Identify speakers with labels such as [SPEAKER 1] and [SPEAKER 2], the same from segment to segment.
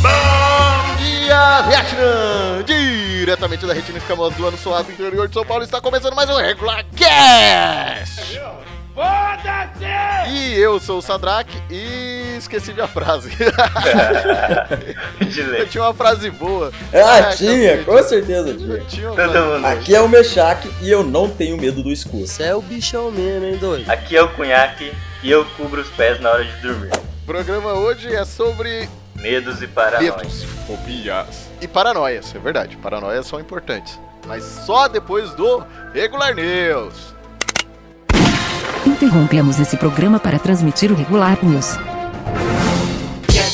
[SPEAKER 1] Bom dia, Vietnã! Diretamente da retina escamosa do ano suado interior de São Paulo está começando mais um Regular Cast!
[SPEAKER 2] Foda-se!
[SPEAKER 1] E eu sou o Sadrak e esqueci minha frase. Eu tinha uma frase boa.
[SPEAKER 3] Ah,
[SPEAKER 1] Ah,
[SPEAKER 3] tinha,
[SPEAKER 1] cacete.
[SPEAKER 3] com certeza
[SPEAKER 1] Eu
[SPEAKER 3] tinha.
[SPEAKER 1] tinha.
[SPEAKER 3] Aqui é o Meshach e eu não tenho medo do escuro.
[SPEAKER 4] Você é o bichão mesmo, hein, doido?
[SPEAKER 2] Aqui é o cunhaque e eu cubro os pés na hora de dormir.
[SPEAKER 1] O programa hoje é sobre
[SPEAKER 2] Medos e paranoia.
[SPEAKER 1] medos, fobias e paranoias. É verdade, paranoias são importantes. Mas só depois do Regular News.
[SPEAKER 5] Interrompemos esse programa para transmitir o Regular News.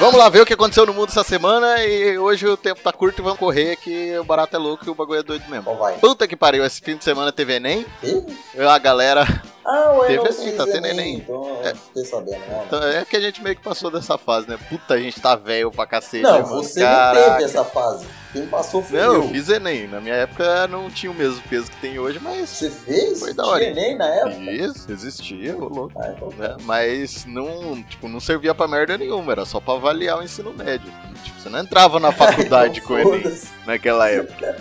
[SPEAKER 1] Vamos lá ver o que aconteceu no mundo essa semana e hoje o tempo tá curto e vamos correr que o barato é louco e o bagulho é doido mesmo.
[SPEAKER 3] Vai?
[SPEAKER 1] Puta que pariu, esse fim de semana teve Enem,
[SPEAKER 3] Ih,
[SPEAKER 1] a galera...
[SPEAKER 3] Ah, ué,
[SPEAKER 1] Teve assim, tá tendo
[SPEAKER 3] Enem. Então
[SPEAKER 1] É.
[SPEAKER 3] fiquei sabendo, né?
[SPEAKER 1] Então, é que a gente meio que passou dessa fase, né? Puta, a gente tá velho pra cacete,
[SPEAKER 3] Não,
[SPEAKER 1] mano.
[SPEAKER 3] você
[SPEAKER 1] Caraca.
[SPEAKER 3] não teve essa fase. Quem passou foi
[SPEAKER 1] Não,
[SPEAKER 3] eu.
[SPEAKER 1] eu fiz Enem. Na minha época não tinha o mesmo peso que tem hoje, mas
[SPEAKER 3] Você fez?
[SPEAKER 1] Foi da
[SPEAKER 3] Tinha
[SPEAKER 1] hora.
[SPEAKER 3] Enem na época?
[SPEAKER 1] fiz, existia, louco.
[SPEAKER 3] Ah, então
[SPEAKER 1] né? Mas não, tipo, não servia pra merda nenhuma, era só pra avaliar o ensino médio. Tipo, você não entrava na faculdade com
[SPEAKER 3] Foda-se.
[SPEAKER 1] naquela época.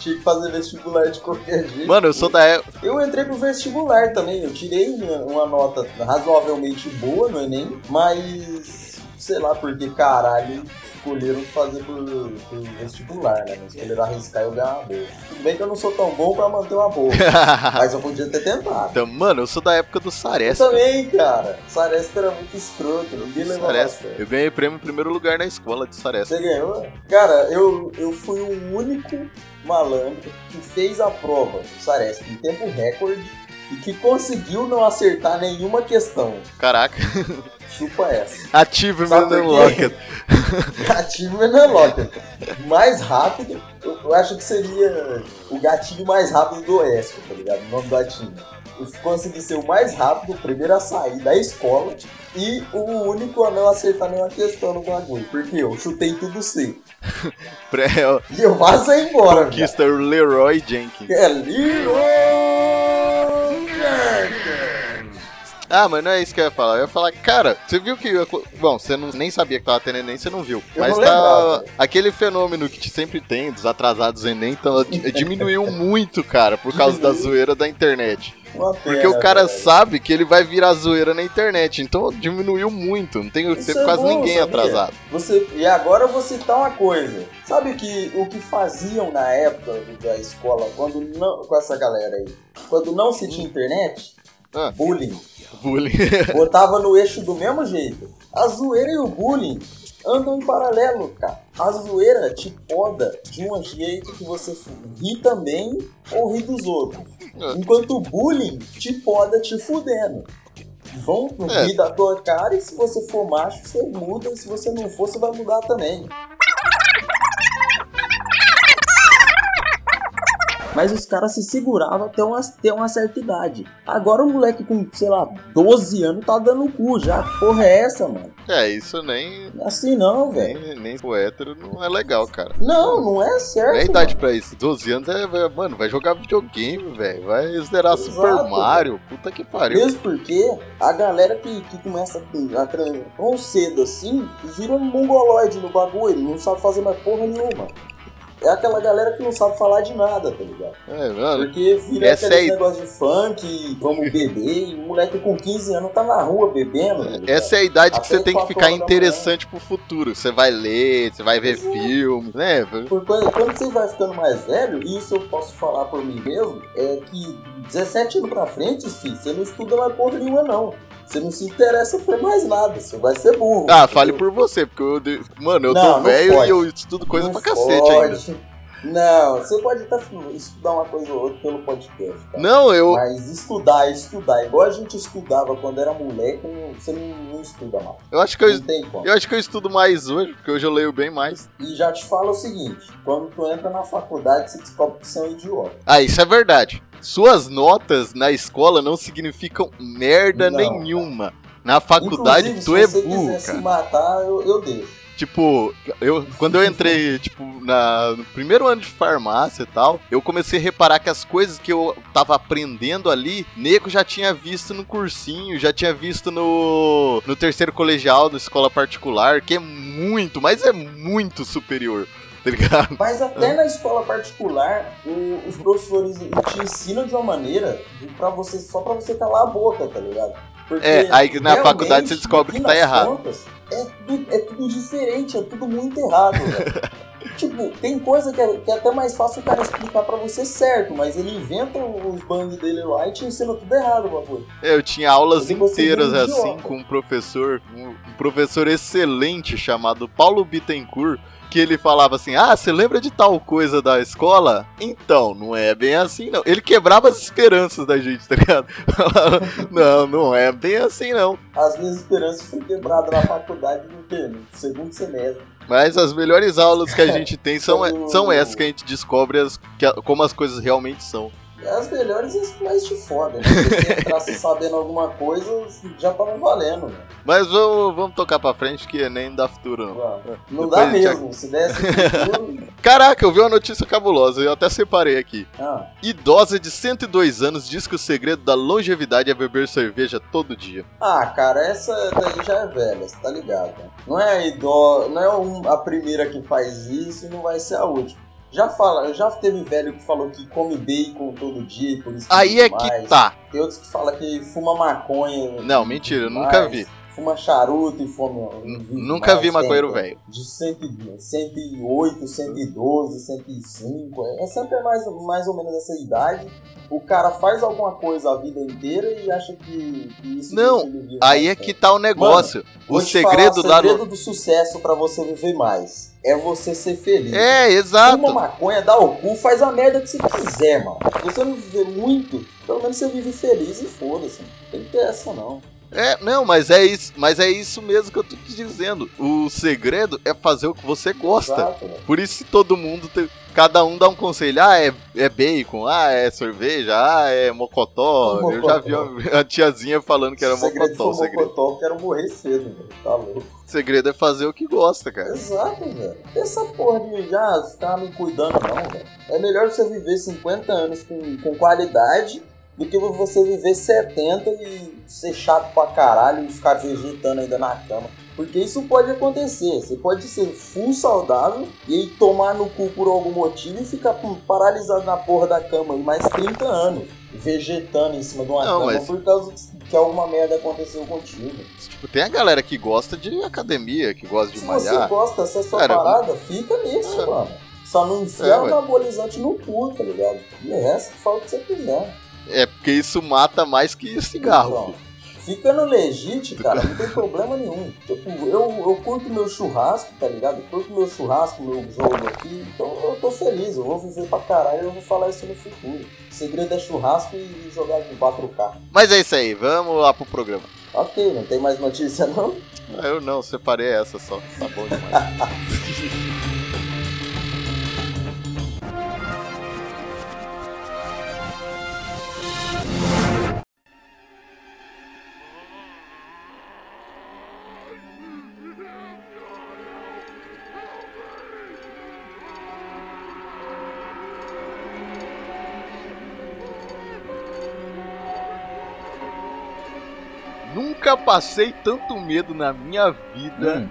[SPEAKER 3] Tinha que fazer vestibular de qualquer jeito.
[SPEAKER 1] Mano, eu sou da época.
[SPEAKER 3] Eu entrei pro vestibular também. Eu tirei uma uma nota razoavelmente boa no Enem, mas sei lá por que caralho escolheram fazer por, por vestibular, né? Escolheram arriscar e eu ganhar uma boa. Tudo bem que eu não sou tão bom pra manter uma boa, mas eu podia ter tentado.
[SPEAKER 1] Então, mano, eu sou da época do
[SPEAKER 3] Eu
[SPEAKER 1] Saresp.
[SPEAKER 3] também, cara. Saresp era muito escroto, ninguém levava
[SPEAKER 1] Saresp. Eu ganhei prêmio em primeiro lugar na escola de Saresp.
[SPEAKER 3] Você ganhou? Cara, eu, eu fui o único malandro que fez a prova do Saresp em tempo recorde e que conseguiu não acertar nenhuma questão.
[SPEAKER 1] Caraca.
[SPEAKER 3] Chupa essa. Quê?
[SPEAKER 1] Unlocked.
[SPEAKER 3] Gatilho Menaloca. Mais rápido, eu, acho que seria o gatilho mais rápido do Oeste, tá ligado? O nome do gatilho. Eu consegui ser o mais rápido, o primeiro a sair da escola e o único a não acertar nenhuma questão no bagulho. Porque eu chutei tudo.
[SPEAKER 1] Pré-
[SPEAKER 3] E eu vazei embora, velho.
[SPEAKER 1] Conquista Leroy Jenkins.
[SPEAKER 3] É Leroy
[SPEAKER 1] Ah, mas não é isso que eu ia falar. Eu ia falar, cara, você viu que. Bom, você não, nem sabia que tava tendo Enem, você não viu.
[SPEAKER 3] Eu
[SPEAKER 1] mas
[SPEAKER 3] não
[SPEAKER 1] tá.
[SPEAKER 3] lembrava.
[SPEAKER 1] Aquele fenômeno que sempre tem dos atrasados Enem, então, di- diminuiu muito, cara, por causa da zoeira da internet.
[SPEAKER 3] Uma
[SPEAKER 1] Porque
[SPEAKER 3] pena,
[SPEAKER 1] o cara
[SPEAKER 3] velho.
[SPEAKER 1] sabe que ele vai virar zoeira na internet. Então diminuiu muito. Não tem tem
[SPEAKER 3] é
[SPEAKER 1] quase
[SPEAKER 3] bom,
[SPEAKER 1] ninguém
[SPEAKER 3] sabia?
[SPEAKER 1] atrasado.
[SPEAKER 3] Você, e agora eu vou citar uma coisa. Sabe que o que faziam na época da escola, quando não, com essa galera aí, quando não se tinha internet?
[SPEAKER 1] Ah.
[SPEAKER 3] Bullying.
[SPEAKER 1] Bullying.
[SPEAKER 3] Botava no eixo do mesmo jeito. A zoeira e o bullying andam em paralelo, cara. A zoeira te poda de um jeito que você ri também ou ri dos outros. Enquanto o bullying te poda te fudendo. Vão
[SPEAKER 1] É.
[SPEAKER 3] rir da tua cara e se você for macho, você muda. E se você não for, você vai mudar também. Mas os caras se seguravam até uma, até uma certa idade. Agora o moleque com, sei lá, 12 anos tá dando cu já. Que porra é essa, mano?
[SPEAKER 1] É, isso nem.
[SPEAKER 3] Não é assim não, velho.
[SPEAKER 1] Nem, nem o hétero não é legal, cara.
[SPEAKER 3] Não, não é certo.
[SPEAKER 1] É a idade
[SPEAKER 3] mano.
[SPEAKER 1] pra isso. 12 anos é, é- mano, vai jogar videogame, velho. Vai zerar
[SPEAKER 3] Exato,
[SPEAKER 1] Super Mario. Puta que pariu.
[SPEAKER 3] Mesmo porque a galera que, que começa a tran- tão cedo assim, vira um mongoloide no bagulho, não sabe fazer mais porra nenhuma. É aquela galera que não sabe falar de nada, tá ligado?
[SPEAKER 1] É, mano.
[SPEAKER 3] Porque vira
[SPEAKER 1] Essa
[SPEAKER 3] aquele
[SPEAKER 1] é
[SPEAKER 3] negócio de funk, vamos beber, e o moleque com 15 anos tá na rua bebendo. tá?
[SPEAKER 1] Essa é a idade que
[SPEAKER 3] Até
[SPEAKER 1] você tem que ficar interessante pro futuro. Você vai ler, você vai ver
[SPEAKER 3] Exato.
[SPEAKER 1] filme, né?
[SPEAKER 3] Por quando, quando você vai ficando mais velho, e isso eu posso falar por mim mesmo, é que 17 anos pra frente, filho, você não estuda mais porra nenhuma, não. Você não se interessa por mais nada, você vai ser burro.
[SPEAKER 1] Ah,
[SPEAKER 3] entendeu?
[SPEAKER 1] fale por você, porque eu, de- mano, eu
[SPEAKER 3] Não,
[SPEAKER 1] tô velho e eu estudo coisa
[SPEAKER 3] Não
[SPEAKER 1] pra cacete
[SPEAKER 3] pode.
[SPEAKER 1] ainda.
[SPEAKER 3] Não, você pode até estudar uma coisa ou outra pelo podcast, cara.
[SPEAKER 1] Não, eu.
[SPEAKER 3] Mas estudar, estudar, igual a gente estudava quando era moleque, você não, não estuda mais.
[SPEAKER 1] Eu acho que eu,
[SPEAKER 3] Não tem como.
[SPEAKER 1] eu acho que eu estudo mais hoje, porque hoje eu leio bem mais.
[SPEAKER 3] E já te falo o seguinte, quando tu entra na faculdade, você descobre que você é um idiota.
[SPEAKER 1] Ah, isso é verdade. Suas notas na escola não significam merda
[SPEAKER 3] Não,
[SPEAKER 1] nenhuma. Na faculdade
[SPEAKER 3] Inclusive,
[SPEAKER 1] tu
[SPEAKER 3] se
[SPEAKER 1] é
[SPEAKER 3] você
[SPEAKER 1] burro,
[SPEAKER 3] quiser se
[SPEAKER 1] cara.
[SPEAKER 3] matar, eu, eu deixo.
[SPEAKER 1] Tipo, eu, quando eu entrei, tipo, na, no primeiro ano de farmácia e tal, eu comecei a reparar que as coisas que eu tava aprendendo ali, nego já tinha visto no cursinho, já tinha visto no, no terceiro colegial da escola particular, que é muito, mas é muito superior. Tá ligado?
[SPEAKER 3] Mas até na escola particular, o- os professores te ensinam de uma maneira pra você, só pra você calar a boca, tá ligado? Porque
[SPEAKER 1] É, aí na faculdade você descobre que tá errado.
[SPEAKER 3] contas, é, tudo, é tudo diferente, é tudo muito errado, velho. tipo, tem coisa que é, que é até mais fácil o cara explicar pra você certo, mas ele inventa os bang dele lá e te ensina tudo errado, bagulho.
[SPEAKER 1] Eu tinha aulas
[SPEAKER 3] Eu
[SPEAKER 1] inteiras assim com um professor, um, um professor excelente chamado Paulo Bittencourt, que ele falava assim: Ah, você lembra de tal coisa da escola? Então, não é bem assim não. Ele quebrava as esperanças da gente, tá ligado? Não, não é bem assim não.
[SPEAKER 3] As minhas esperanças foram quebradas na faculdade no? No segundo semestre.
[SPEAKER 1] Mas as melhores aulas que a gente tem são, são essas que a gente descobre as, que como as coisas realmente são.
[SPEAKER 3] As melhores e as mais te fodem. Né? Se você entrasse sabendo alguma coisa, já tava valendo, né?
[SPEAKER 1] Mas vamos, vamos tocar pra frente que nem dá futuro não.
[SPEAKER 3] Não
[SPEAKER 1] Depois
[SPEAKER 3] dá
[SPEAKER 1] a
[SPEAKER 3] mesmo. Se desse futuro.
[SPEAKER 1] Caraca, eu vi uma notícia cabulosa, eu até separei aqui.
[SPEAKER 3] Ah,
[SPEAKER 1] Idosa de 102 anos diz que o segredo da longevidade é beber cerveja todo dia.
[SPEAKER 3] ah, cara, essa daí já é velha, você tá ligado? né? Não é a idó, não é a primeira que faz isso e não vai ser a última. Já fala, já teve velho que falou que come bacon todo dia por isso que
[SPEAKER 1] Aí é que
[SPEAKER 3] mais.
[SPEAKER 1] tá.
[SPEAKER 3] Tem outros que falam que fuma maconha.
[SPEAKER 1] Não, mentira, eu nunca
[SPEAKER 3] mais,
[SPEAKER 1] vi.
[SPEAKER 3] Fuma charuto e fuma.
[SPEAKER 1] Nunca vi maconheiro velho.
[SPEAKER 3] de 100, 108, 112, 105. É sempre mais, mais ou menos essa idade. O cara faz alguma coisa a vida inteira e acha que, que isso
[SPEAKER 1] Não,
[SPEAKER 3] viver
[SPEAKER 1] Aí é que tá o negócio.
[SPEAKER 3] Vou
[SPEAKER 1] o segredo
[SPEAKER 3] falar,
[SPEAKER 1] da
[SPEAKER 3] o segredo do sucesso pra você viver mais é você ser feliz.
[SPEAKER 1] É,
[SPEAKER 3] Fuma
[SPEAKER 1] exato.
[SPEAKER 3] maconha, dá o cu, faz a merda que você quiser, mano. Se você não viver muito, pelo menos você vive feliz e foda-se. Não tem que ter essa, não.
[SPEAKER 1] É, não, mas é isso, mas é isso mesmo que eu tô te dizendo. O segredo é fazer o que você gosta.
[SPEAKER 3] Exato, velho.
[SPEAKER 1] Por isso todo mundo tem, cada um dá um conselho, ah, é, é bacon, ah, é cerveja, ah, é mocotó.
[SPEAKER 3] Mocotó.
[SPEAKER 1] Eu já vi uma- a tiazinha falando que era
[SPEAKER 3] o segredo
[SPEAKER 1] mocotó.
[SPEAKER 3] Foi
[SPEAKER 1] segredo.
[SPEAKER 3] mocotó, eu quero morrer cedo, velho. Tá louco.
[SPEAKER 1] o segredo é fazer o que gosta, cara.
[SPEAKER 3] Exato, velho. Essa porra de já ficar me cuidando, não, velho. É melhor você viver 50 anos com, com qualidade do que você viver 70 e ser chato pra caralho e ficar vegetando ainda na cama. Porque isso pode acontecer. Você pode ser full saudável e aí tomar no cu por algum motivo e ficar paralisado na porra da cama aí mais 30 anos. Vegetando em cima de uma
[SPEAKER 1] Não,
[SPEAKER 3] cama
[SPEAKER 1] mas-
[SPEAKER 3] por causa que alguma merda aconteceu contigo.
[SPEAKER 1] Tipo, tem a galera que gosta de academia, que gosta de
[SPEAKER 3] Se você
[SPEAKER 1] malhar.
[SPEAKER 3] gosta dessa sua
[SPEAKER 1] Cara,
[SPEAKER 3] parada, fica nisso,
[SPEAKER 1] É.
[SPEAKER 3] mano. Só não enfia
[SPEAKER 1] É,
[SPEAKER 3] o anabolizante no cu, tá ligado? E o resto fala o que você quiser.
[SPEAKER 1] É porque isso mata mais que cigarro.
[SPEAKER 3] Então,
[SPEAKER 1] filho.
[SPEAKER 3] Fica no legite, cara, não tem problema nenhum. Tipo, eu, eu curto meu churrasco, tá ligado? Eu curto meu churrasco, meu jogo aqui, então eu tô feliz, eu vou viver pra caralho e eu vou falar isso no futuro. O segredo é churrasco e jogar de 4K.
[SPEAKER 1] Mas é isso aí, vamos lá pro programa.
[SPEAKER 3] Ok, não tem mais notícia não?
[SPEAKER 1] Ah, Eu não, separei essa só. Tá bom demais. passei tanto medo na minha vida
[SPEAKER 3] Hum.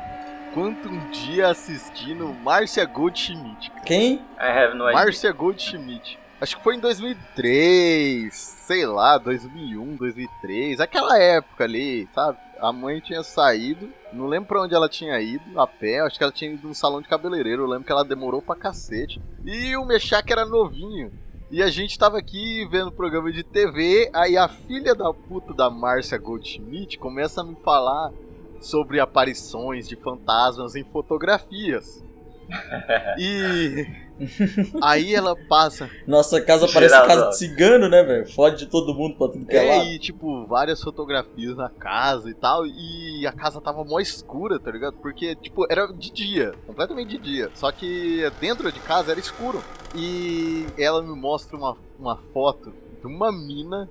[SPEAKER 1] quanto um dia assistindo Márcia Goldschmidt. cara.
[SPEAKER 3] Quem?
[SPEAKER 6] I have no idea.
[SPEAKER 1] Márcia Goldschmidt. Acho que foi em 2003, sei lá, 2001, 2003, aquela época ali, sabe? A mãe tinha saído, não lembro pra onde ela tinha ido, a pé, acho que ela tinha ido num salão de cabeleireiro, eu lembro que ela demorou pra cacete. E o Mexac era novinho. E a gente tava aqui vendo programa de TV, aí a filha da puta da Márcia Goldschmidt começa a me falar sobre aparições de fantasmas em fotografias. E aí ela passa.
[SPEAKER 2] Nossa casa parece casa de cigano, né, velho? Fode de todo mundo pra tudo que é,
[SPEAKER 1] É, e tipo, várias fotografias na casa e tal. E a casa tava mó escura, tá ligado? Porque, tipo, era de dia, completamente de dia. Só que dentro de casa era escuro. E ela me mostra uma, uma foto de uma mina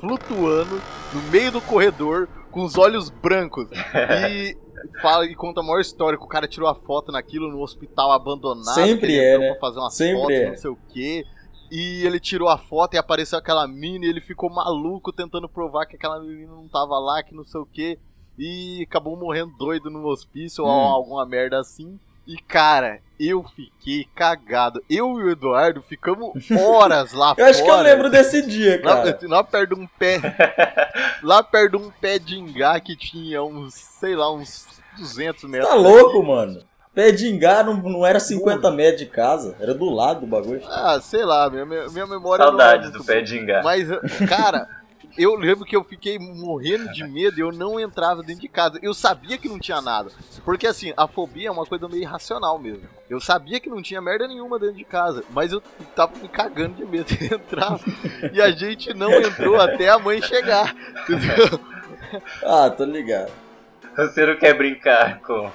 [SPEAKER 1] flutuando no meio do corredor com os olhos brancos. E fala e conta a maior história que o cara tirou a foto naquilo no hospital abandonado.
[SPEAKER 3] Sempre é, né?
[SPEAKER 1] Pra fazer umas
[SPEAKER 3] Sempre
[SPEAKER 1] fotos,
[SPEAKER 3] é.
[SPEAKER 1] não sei o quê. E ele tirou a foto e apareceu aquela mina e ele ficou maluco tentando provar que aquela menina não tava lá, que não sei o quê. E acabou morrendo doido no hospício ou
[SPEAKER 3] Hum.
[SPEAKER 1] alguma merda assim. E cara, eu fiquei cagado. Eu e o Eduardo ficamos horas lá
[SPEAKER 3] Eu acho que eu
[SPEAKER 1] fora.
[SPEAKER 3] lembro desse dia,
[SPEAKER 1] Lá,
[SPEAKER 3] cara.
[SPEAKER 1] lá perto de um pé. lá perto de um pé de ingá que tinha uns, sei lá, uns 200 metros.
[SPEAKER 3] Tá louco, mano. Pé de ingá não, não era 50 metros de casa, era do lado do bagulho.
[SPEAKER 1] Ah, sei lá, minha, minha memória
[SPEAKER 2] Saudades
[SPEAKER 1] é
[SPEAKER 2] do
[SPEAKER 1] muito
[SPEAKER 2] pé de engar.
[SPEAKER 1] Mas, cara, eu lembro que eu fiquei morrendo de medo e eu não entrava dentro de casa. Eu sabia que não tinha nada. Porque, assim, a fobia é uma coisa meio irracional mesmo. Eu sabia que não tinha merda nenhuma dentro de casa, mas eu tava me cagando de medo de entrar. e a gente não entrou até a mãe chegar. Entendeu?
[SPEAKER 3] Ah, tô ligado.
[SPEAKER 2] Você não quer brincar com,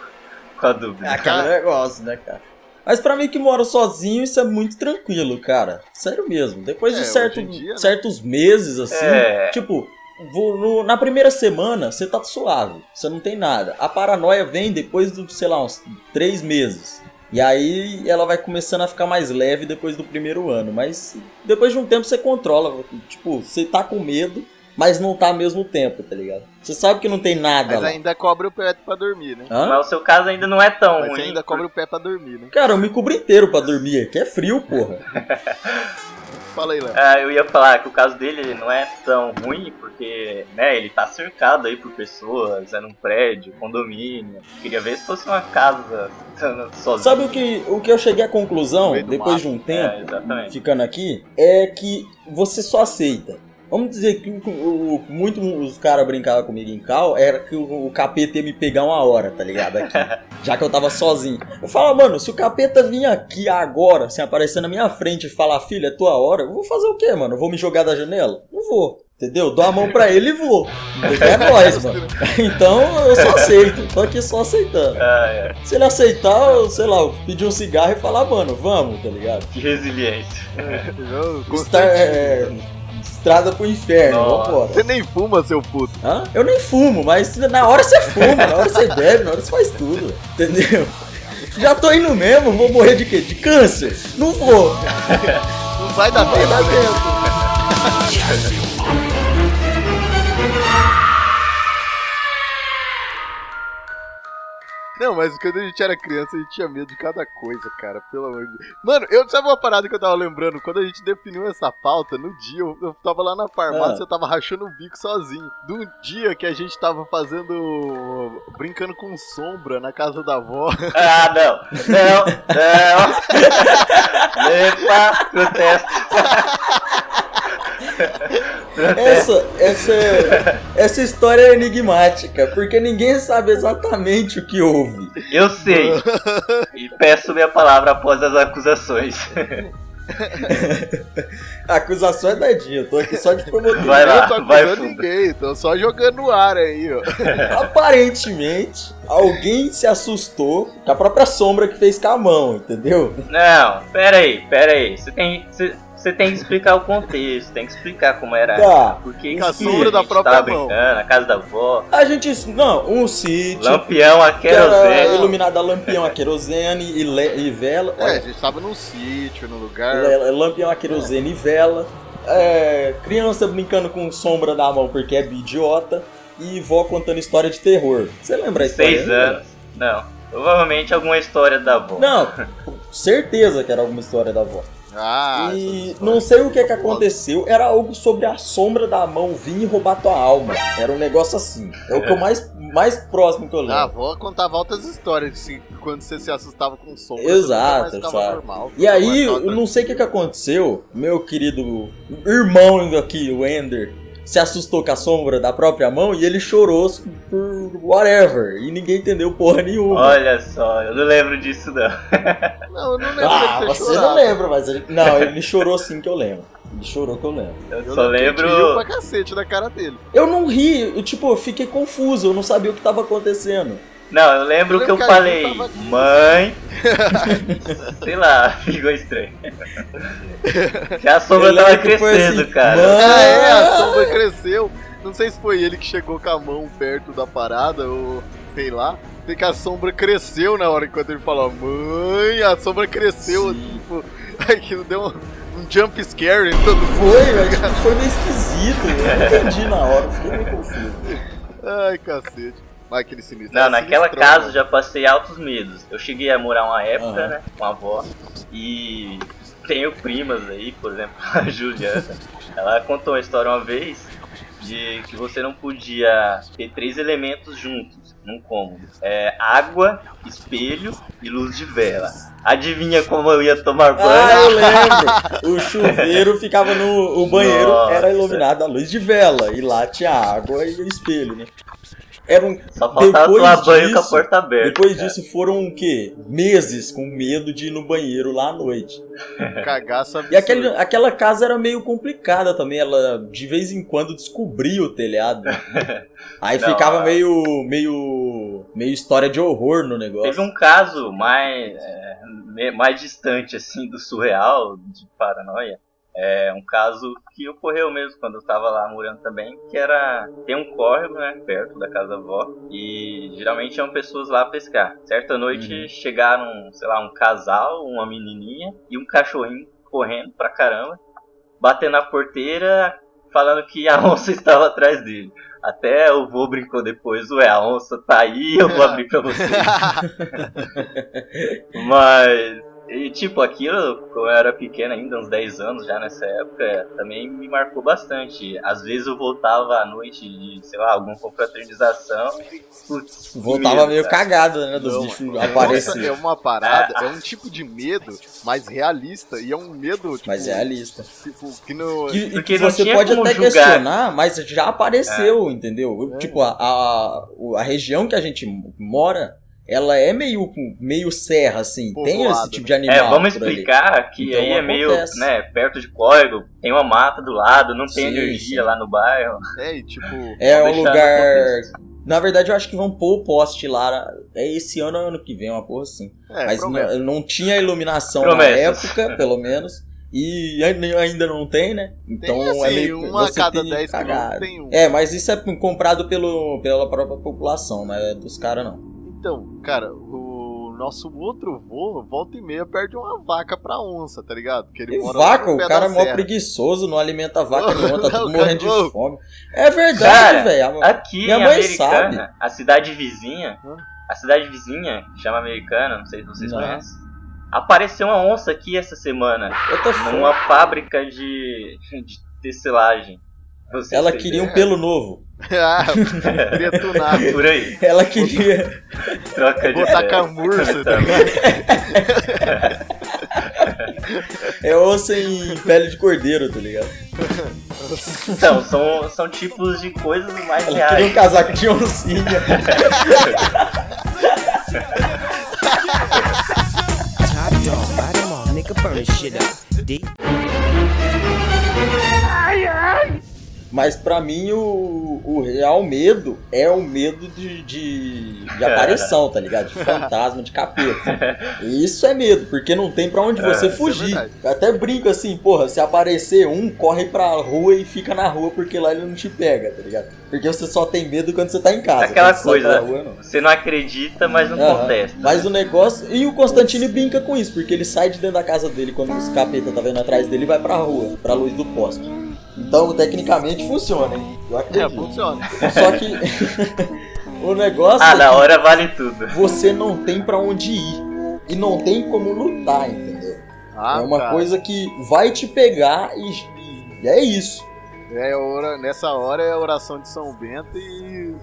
[SPEAKER 2] com a dúvida.
[SPEAKER 3] É aquele negócio, né, cara? Mas pra mim que mora sozinho, isso é muito tranquilo, cara. Sério mesmo. Depois
[SPEAKER 1] É,
[SPEAKER 3] de certo-
[SPEAKER 1] dia, né?
[SPEAKER 3] certos meses, assim,
[SPEAKER 2] É.
[SPEAKER 3] tipo, vou no- na primeira semana você tá suave, você não tem nada. A paranoia vem depois do, sei lá, uns três meses. E aí ela vai começando a ficar mais leve depois do primeiro ano. Mas depois de um tempo você controla. Tipo, você tá com medo, mas não tá ao mesmo tempo, tá ligado? Você sabe que não tem nada
[SPEAKER 1] Mas
[SPEAKER 3] lá.
[SPEAKER 1] ainda cobra o pé pra dormir, né?
[SPEAKER 3] Hã?
[SPEAKER 2] Mas o seu caso ainda não é tão
[SPEAKER 1] Mas
[SPEAKER 2] ruim.
[SPEAKER 1] você ainda cobra o pé pra dormir, né?
[SPEAKER 3] Cara, eu me cubro inteiro pra dormir, que é frio, porra.
[SPEAKER 1] Fala aí, Léo.
[SPEAKER 2] Ah, eu ia falar que o caso dele não é tão ruim, porque, né, ele tá cercado aí por pessoas, é num prédio, condomínio. Queria ver se fosse uma casa sozinho.
[SPEAKER 3] Sabe o que, o que eu cheguei à conclusão, depois
[SPEAKER 1] mato.
[SPEAKER 3] de um
[SPEAKER 2] É,
[SPEAKER 3] tempo,
[SPEAKER 2] exatamente.
[SPEAKER 3] ficando aqui, é que você só aceita. Vamos dizer que o, muito os caras brincavam comigo em cal, era que o, o capeta ia me pegar uma hora, tá ligado? Aqui, já que eu tava sozinho. Eu falo, mano, se o capeta vir aqui agora, assim, aparecer na minha frente e falar, filha, é tua hora, eu vou fazer o quê, mano? Eu vou me jogar da janela? Não vou. Entendeu? Dou a mão pra ele e vou. Entendeu? É nóis, mano. Então eu só aceito. Tô aqui só aceitando.
[SPEAKER 2] Ah, é.
[SPEAKER 3] Se ele aceitar, eu, sei lá, eu pedir um cigarro e falar, mano, vamos, tá ligado?
[SPEAKER 2] Que resiliência.
[SPEAKER 1] Eu,
[SPEAKER 3] Estar,
[SPEAKER 1] Constantino.
[SPEAKER 3] é, estrada pro inferno,
[SPEAKER 2] Nossa.
[SPEAKER 3] vambora.
[SPEAKER 1] Você nem fuma, seu puto.
[SPEAKER 3] Hã? Eu nem fumo, mas na hora você fuma, na hora você bebe, na hora você faz tudo, entendeu? Já tô indo mesmo, vou morrer de quê? De câncer? Não vou,
[SPEAKER 1] Não vai dar
[SPEAKER 3] vai
[SPEAKER 1] tempo,
[SPEAKER 3] dar
[SPEAKER 1] né?
[SPEAKER 3] tempo.
[SPEAKER 1] Não, mas quando a gente era criança, a gente tinha medo de cada coisa, cara. Pelo amor de Deus. Mano, eu sabe uma parada que eu tava lembrando? Quando a gente definiu essa pauta, no dia, eu, eu tava lá na farmácia,
[SPEAKER 3] Ah.
[SPEAKER 1] eu tava rachando o bico sozinho. Do dia que a gente tava fazendo. brincando com sombra na casa da avó.
[SPEAKER 2] Ah, não. Não, não. Epa, protesto.
[SPEAKER 3] Essa, essa, essa história é enigmática, porque ninguém sabe exatamente o que houve.
[SPEAKER 2] Eu sei. E peço minha palavra após as acusações.
[SPEAKER 3] A acusação é dadinha, eu tô aqui só de promotor.
[SPEAKER 2] Vai
[SPEAKER 1] eu
[SPEAKER 2] lá,
[SPEAKER 1] não tô
[SPEAKER 2] vai
[SPEAKER 1] acusando
[SPEAKER 2] fundo.
[SPEAKER 1] ninguém, tô só jogando no ar aí, ó.
[SPEAKER 3] Aparentemente, alguém se assustou com a própria sombra que fez com a mão, entendeu?
[SPEAKER 2] Não, pera aí, pera aí. Você tem, você, você tem que explicar o contexto, tem que explicar como era.
[SPEAKER 3] Tá.
[SPEAKER 2] Por que
[SPEAKER 1] Com a
[SPEAKER 2] que
[SPEAKER 1] sombra da própria
[SPEAKER 2] tava
[SPEAKER 1] mão.
[SPEAKER 2] brincando, na casa da avó.
[SPEAKER 3] A gente. Não, um sítio.
[SPEAKER 2] Lampião a querosene.
[SPEAKER 3] iluminado a lampião a querosene e, le- e vela.
[SPEAKER 1] É, a
[SPEAKER 3] Olha,
[SPEAKER 1] gente tava num sítio, num lugar.
[SPEAKER 3] lampião a querosene e vela. É, criança brincando com sombra da mão porque é idiota. E vó contando história de terror. Você lembra a história?
[SPEAKER 2] Seis anos. Não. Provavelmente alguma história da avó.
[SPEAKER 3] Não, certeza que era alguma história da avó.
[SPEAKER 1] Ah,
[SPEAKER 3] e
[SPEAKER 1] essas
[SPEAKER 3] não sei o que que aconteceu, era algo sobre a sombra da mão vir e roubar tua alma. Era um negócio assim. É o que eu mais, mais próximo que eu lembro.
[SPEAKER 1] A avó contava altas histórias se, quando você se assustava com sombra.
[SPEAKER 3] Exato, exato.
[SPEAKER 1] normal.
[SPEAKER 3] E aí,
[SPEAKER 1] Ficava
[SPEAKER 3] eu não sei o que, que aconteceu. Meu querido irmão aqui, o Ender, se assustou com a sombra da própria mão e ele chorou por whatever. E ninguém entendeu porra nenhuma.
[SPEAKER 2] Olha só, eu não lembro disso não.
[SPEAKER 1] Não, eu não lembro
[SPEAKER 3] ah,
[SPEAKER 1] ter
[SPEAKER 3] você não lembra, mas ele... Não, ele chorou sim que eu lembro. Ele chorou que eu lembro.
[SPEAKER 2] Eu,
[SPEAKER 1] Eu
[SPEAKER 2] só
[SPEAKER 1] não-
[SPEAKER 2] lembro.
[SPEAKER 1] riu pra cacete da cara dele.
[SPEAKER 3] Eu não ri, eu, tipo, eu fiquei confuso, eu não sabia o que tava acontecendo.
[SPEAKER 2] Não, eu lembro
[SPEAKER 1] Eu
[SPEAKER 2] que eu falei, mãe. Sei lá, ficou estranho. Já a sombra tava crescendo,
[SPEAKER 3] assim,
[SPEAKER 2] cara.
[SPEAKER 1] Ah, é, a sombra cresceu. Não sei se foi ele que chegou com a mão perto da parada ou sei lá. Sei que a sombra cresceu na hora enquanto ele falou, mãe, a sombra cresceu,
[SPEAKER 3] Sim.
[SPEAKER 1] tipo, aquilo deu um, um jump scare em todo mundo.
[SPEAKER 3] Foi, velho. Foi meio esquisito. Eu não entendi na hora. Fiquei meio confuso.
[SPEAKER 1] Ai, cacete. Mas aquele sinistro.
[SPEAKER 2] Não,
[SPEAKER 1] era
[SPEAKER 2] naquela
[SPEAKER 1] sinistrão,
[SPEAKER 2] casa eu
[SPEAKER 1] né?
[SPEAKER 2] já passei altos medos. Eu cheguei a morar uma época,
[SPEAKER 3] Aham.
[SPEAKER 2] né, com a avó, e tenho primas aí, por exemplo, a Juliana. Ela contou uma história uma vez de que você não podia ter três elementos juntos num cômodo: é, água, espelho e luz de vela. Adivinha como eu ia tomar
[SPEAKER 3] Ah,
[SPEAKER 2] banho?
[SPEAKER 3] eu lembro. O chuveiro ficava no. O banheiro
[SPEAKER 2] Nossa.
[SPEAKER 3] era iluminado à luz de vela. E lá tinha água e o espelho, né? Era um.
[SPEAKER 2] Só faltava
[SPEAKER 3] Depois
[SPEAKER 2] tomar banho com a
[SPEAKER 3] disso-
[SPEAKER 2] porta aberta.
[SPEAKER 3] Depois
[SPEAKER 2] cara.
[SPEAKER 3] disso foram o quê? Meses com medo de ir no banheiro lá à noite.
[SPEAKER 1] Cagaça
[SPEAKER 3] E aquele, aquela casa era meio complicada também. Ela de vez em quando descobria o telhado. Aí
[SPEAKER 2] Não,
[SPEAKER 3] ficava
[SPEAKER 2] a-
[SPEAKER 3] meio. meio. meio história de horror no negócio.
[SPEAKER 2] Teve um caso mais, é, mais distante, assim, do surreal, de paranoia. É um caso que ocorreu mesmo quando eu tava lá morando também, que era... Tem um córrego, né, perto da casa da avó, e geralmente iam pessoas lá pescar. Certa noite
[SPEAKER 3] Uhum.
[SPEAKER 2] chegaram, sei lá, um casal, uma menininha e um cachorrinho correndo pra caramba, batendo na porteira, falando que a onça estava atrás dele. Até o vô brincou depois, ué, a onça tá aí, eu vou abrir pra você. Mas, e, tipo, aquilo, quando eu era pequeno ainda, uns 10 anos já nessa época, também me marcou bastante. Às vezes eu voltava à noite de, sei lá, alguma confraternização putz,
[SPEAKER 3] Voltava
[SPEAKER 2] medo,
[SPEAKER 3] meio
[SPEAKER 2] cara.
[SPEAKER 3] cagado, né? Dos
[SPEAKER 1] Não,
[SPEAKER 3] bichos.
[SPEAKER 1] Nossa, é uma parada, é um tipo de medo mais realista e é um medo, tipo,
[SPEAKER 3] Mas é realista.
[SPEAKER 1] tipo que no...
[SPEAKER 3] Que, e
[SPEAKER 2] Porque
[SPEAKER 3] você pode até
[SPEAKER 2] julgar.
[SPEAKER 3] questionar, mas já apareceu, entendeu?
[SPEAKER 1] É.
[SPEAKER 3] Tipo, a, a, a região que a gente mora, ela é meio, meio serra, assim. tem esse tipo de
[SPEAKER 2] É,
[SPEAKER 3] animal.
[SPEAKER 2] vamos
[SPEAKER 3] por ali.
[SPEAKER 2] explicar que
[SPEAKER 3] Então
[SPEAKER 2] aí é meio, né, perto de córrego, tem uma mata do lado, não tem
[SPEAKER 3] Sim,
[SPEAKER 2] energia
[SPEAKER 3] sim.
[SPEAKER 2] lá no bairro.
[SPEAKER 1] É, e tipo...
[SPEAKER 3] É um lugar. Na verdade, eu acho que vão pôr o poste lá. É esse ano ou ano que vem, uma porra assim.
[SPEAKER 1] É,
[SPEAKER 3] Mas não, não tinha iluminação
[SPEAKER 2] Promessas.
[SPEAKER 3] na época, pelo menos. E ai- ainda não tem, né? Então
[SPEAKER 1] Tem, assim,
[SPEAKER 3] é meio
[SPEAKER 1] uma a
[SPEAKER 3] você
[SPEAKER 1] cada
[SPEAKER 3] tem
[SPEAKER 1] 10
[SPEAKER 3] cagado.
[SPEAKER 1] tem um.
[SPEAKER 3] É, mas isso é comprado pelo, pela própria população, não é dos caras não.
[SPEAKER 1] Então, cara, o nosso outro vô, volta e meia, perde uma vaca pra onça, tá ligado? Porque ele
[SPEAKER 3] E
[SPEAKER 1] mora
[SPEAKER 3] vaca, o cara é mó preguiçoso, não alimenta a vaca nenhuma, tá
[SPEAKER 1] Não,
[SPEAKER 3] tudo morrendo de fome. É verdade, velho.
[SPEAKER 2] Aqui
[SPEAKER 3] Minha
[SPEAKER 2] em
[SPEAKER 3] mãe
[SPEAKER 2] Americana, a cidade vizinha, a cidade vizinha, que chama Americana, não sei se vocês
[SPEAKER 3] Não.
[SPEAKER 2] conhecem, apareceu uma onça aqui essa semana,
[SPEAKER 3] Eu tô f-
[SPEAKER 2] numa fábrica de, de tecelagem.
[SPEAKER 3] Ela queria um pelo novo.
[SPEAKER 1] ah, queria tunar.
[SPEAKER 2] Por aí,
[SPEAKER 3] Ela queria.
[SPEAKER 2] troca de
[SPEAKER 1] Botar camurça, tá?
[SPEAKER 3] É osso em pele de cordeiro, tá ligado?
[SPEAKER 2] Então, são, são tipos de coisas mais
[SPEAKER 3] Ela queria um
[SPEAKER 2] reais.
[SPEAKER 3] casaco de oncinha.
[SPEAKER 7] Top dog, 'em all, nigga, burn shit up. Deep.
[SPEAKER 3] Mas pra mim o, o real medo é o medo de, de, de aparição, tá ligado? De fantasma, de capeta. E Isso é medo, porque não tem pra onde você
[SPEAKER 1] isso é
[SPEAKER 3] fugir. Eu até brinco assim, porra, se aparecer um, corre pra rua e fica na rua porque lá ele não te pega, tá ligado? Porque você só tem medo quando você tá em casa.
[SPEAKER 2] Aquela
[SPEAKER 3] você
[SPEAKER 2] coisa,
[SPEAKER 3] pra rua, não.
[SPEAKER 2] você não acredita, mas não
[SPEAKER 3] Aham.
[SPEAKER 2] contesta.
[SPEAKER 3] Mas o negócio. E o Constantino brinca com isso, porque ele sai de dentro da casa dele quando os capeta tá vendo atrás dele e vai pra rua, pra luz do poste. Então, tecnicamente funciona, hein? Eu
[SPEAKER 1] É,
[SPEAKER 3] acredito.
[SPEAKER 1] funciona.
[SPEAKER 3] Só que o negócio
[SPEAKER 2] Ah,
[SPEAKER 3] é
[SPEAKER 2] na hora vale tudo.
[SPEAKER 3] você não tem pra onde ir e não tem como lutar, entendeu?
[SPEAKER 1] Ah,
[SPEAKER 3] é uma
[SPEAKER 1] cara.
[SPEAKER 3] coisa que vai te pegar e, e é isso.
[SPEAKER 1] É, ora- nessa hora é a oração de São Bento e.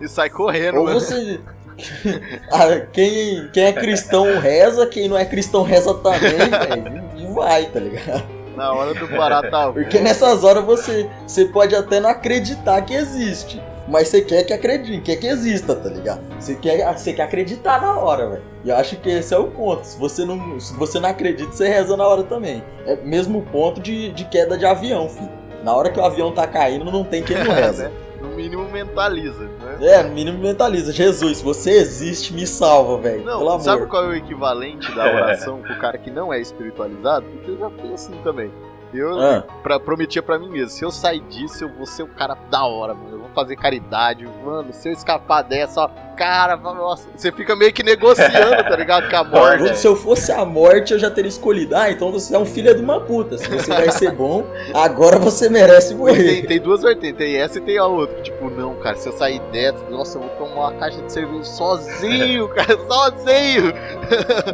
[SPEAKER 1] E sai correndo,
[SPEAKER 3] Ou
[SPEAKER 1] né?
[SPEAKER 3] você Ah, quem, quem é cristão reza, quem não é cristão reza também, velho. E vai, tá ligado?
[SPEAKER 1] Na hora do barata
[SPEAKER 3] Porque nessas horas você, você pode até não acreditar que existe. Mas você quer que acredite, quer que exista, tá ligado? Você quer, você quer acreditar na hora, velho. E eu acho que esse é o ponto. Se você não, se você não acredita, você reza na hora também. É mesmo ponto de, de queda de avião, filho. Na hora que o avião tá caindo, não tem quem não reza.
[SPEAKER 1] No mínimo mentaliza, né?
[SPEAKER 3] É, no mínimo mentaliza. Jesus, você existe, me salva, velho. Pelo
[SPEAKER 1] Não,
[SPEAKER 3] amor.
[SPEAKER 1] sabe qual é o equivalente da oração pro cara que não é espiritualizado? Porque eu já fui assim também. Eu
[SPEAKER 3] Ah,
[SPEAKER 1] pra, prometia pra mim mesmo, se eu sair disso, eu vou ser o cara da hora, mano. Eu vou fazer caridade, mano. Se eu escapar dessa, ó, cara, nossa, você fica meio que negociando, tá ligado? Com a morte.
[SPEAKER 3] Se eu fosse a morte, eu já teria escolhido. Ah, então você é um filho de uma puta. Se você vai ser bom, agora você merece
[SPEAKER 1] Tem,
[SPEAKER 3] morrer.
[SPEAKER 1] tem duas vertentes, tem essa e tem a outra. Tipo, não, cara, se eu sair dessa, nossa, eu vou tomar uma caixa de cerveja sozinho, cara, sozinho.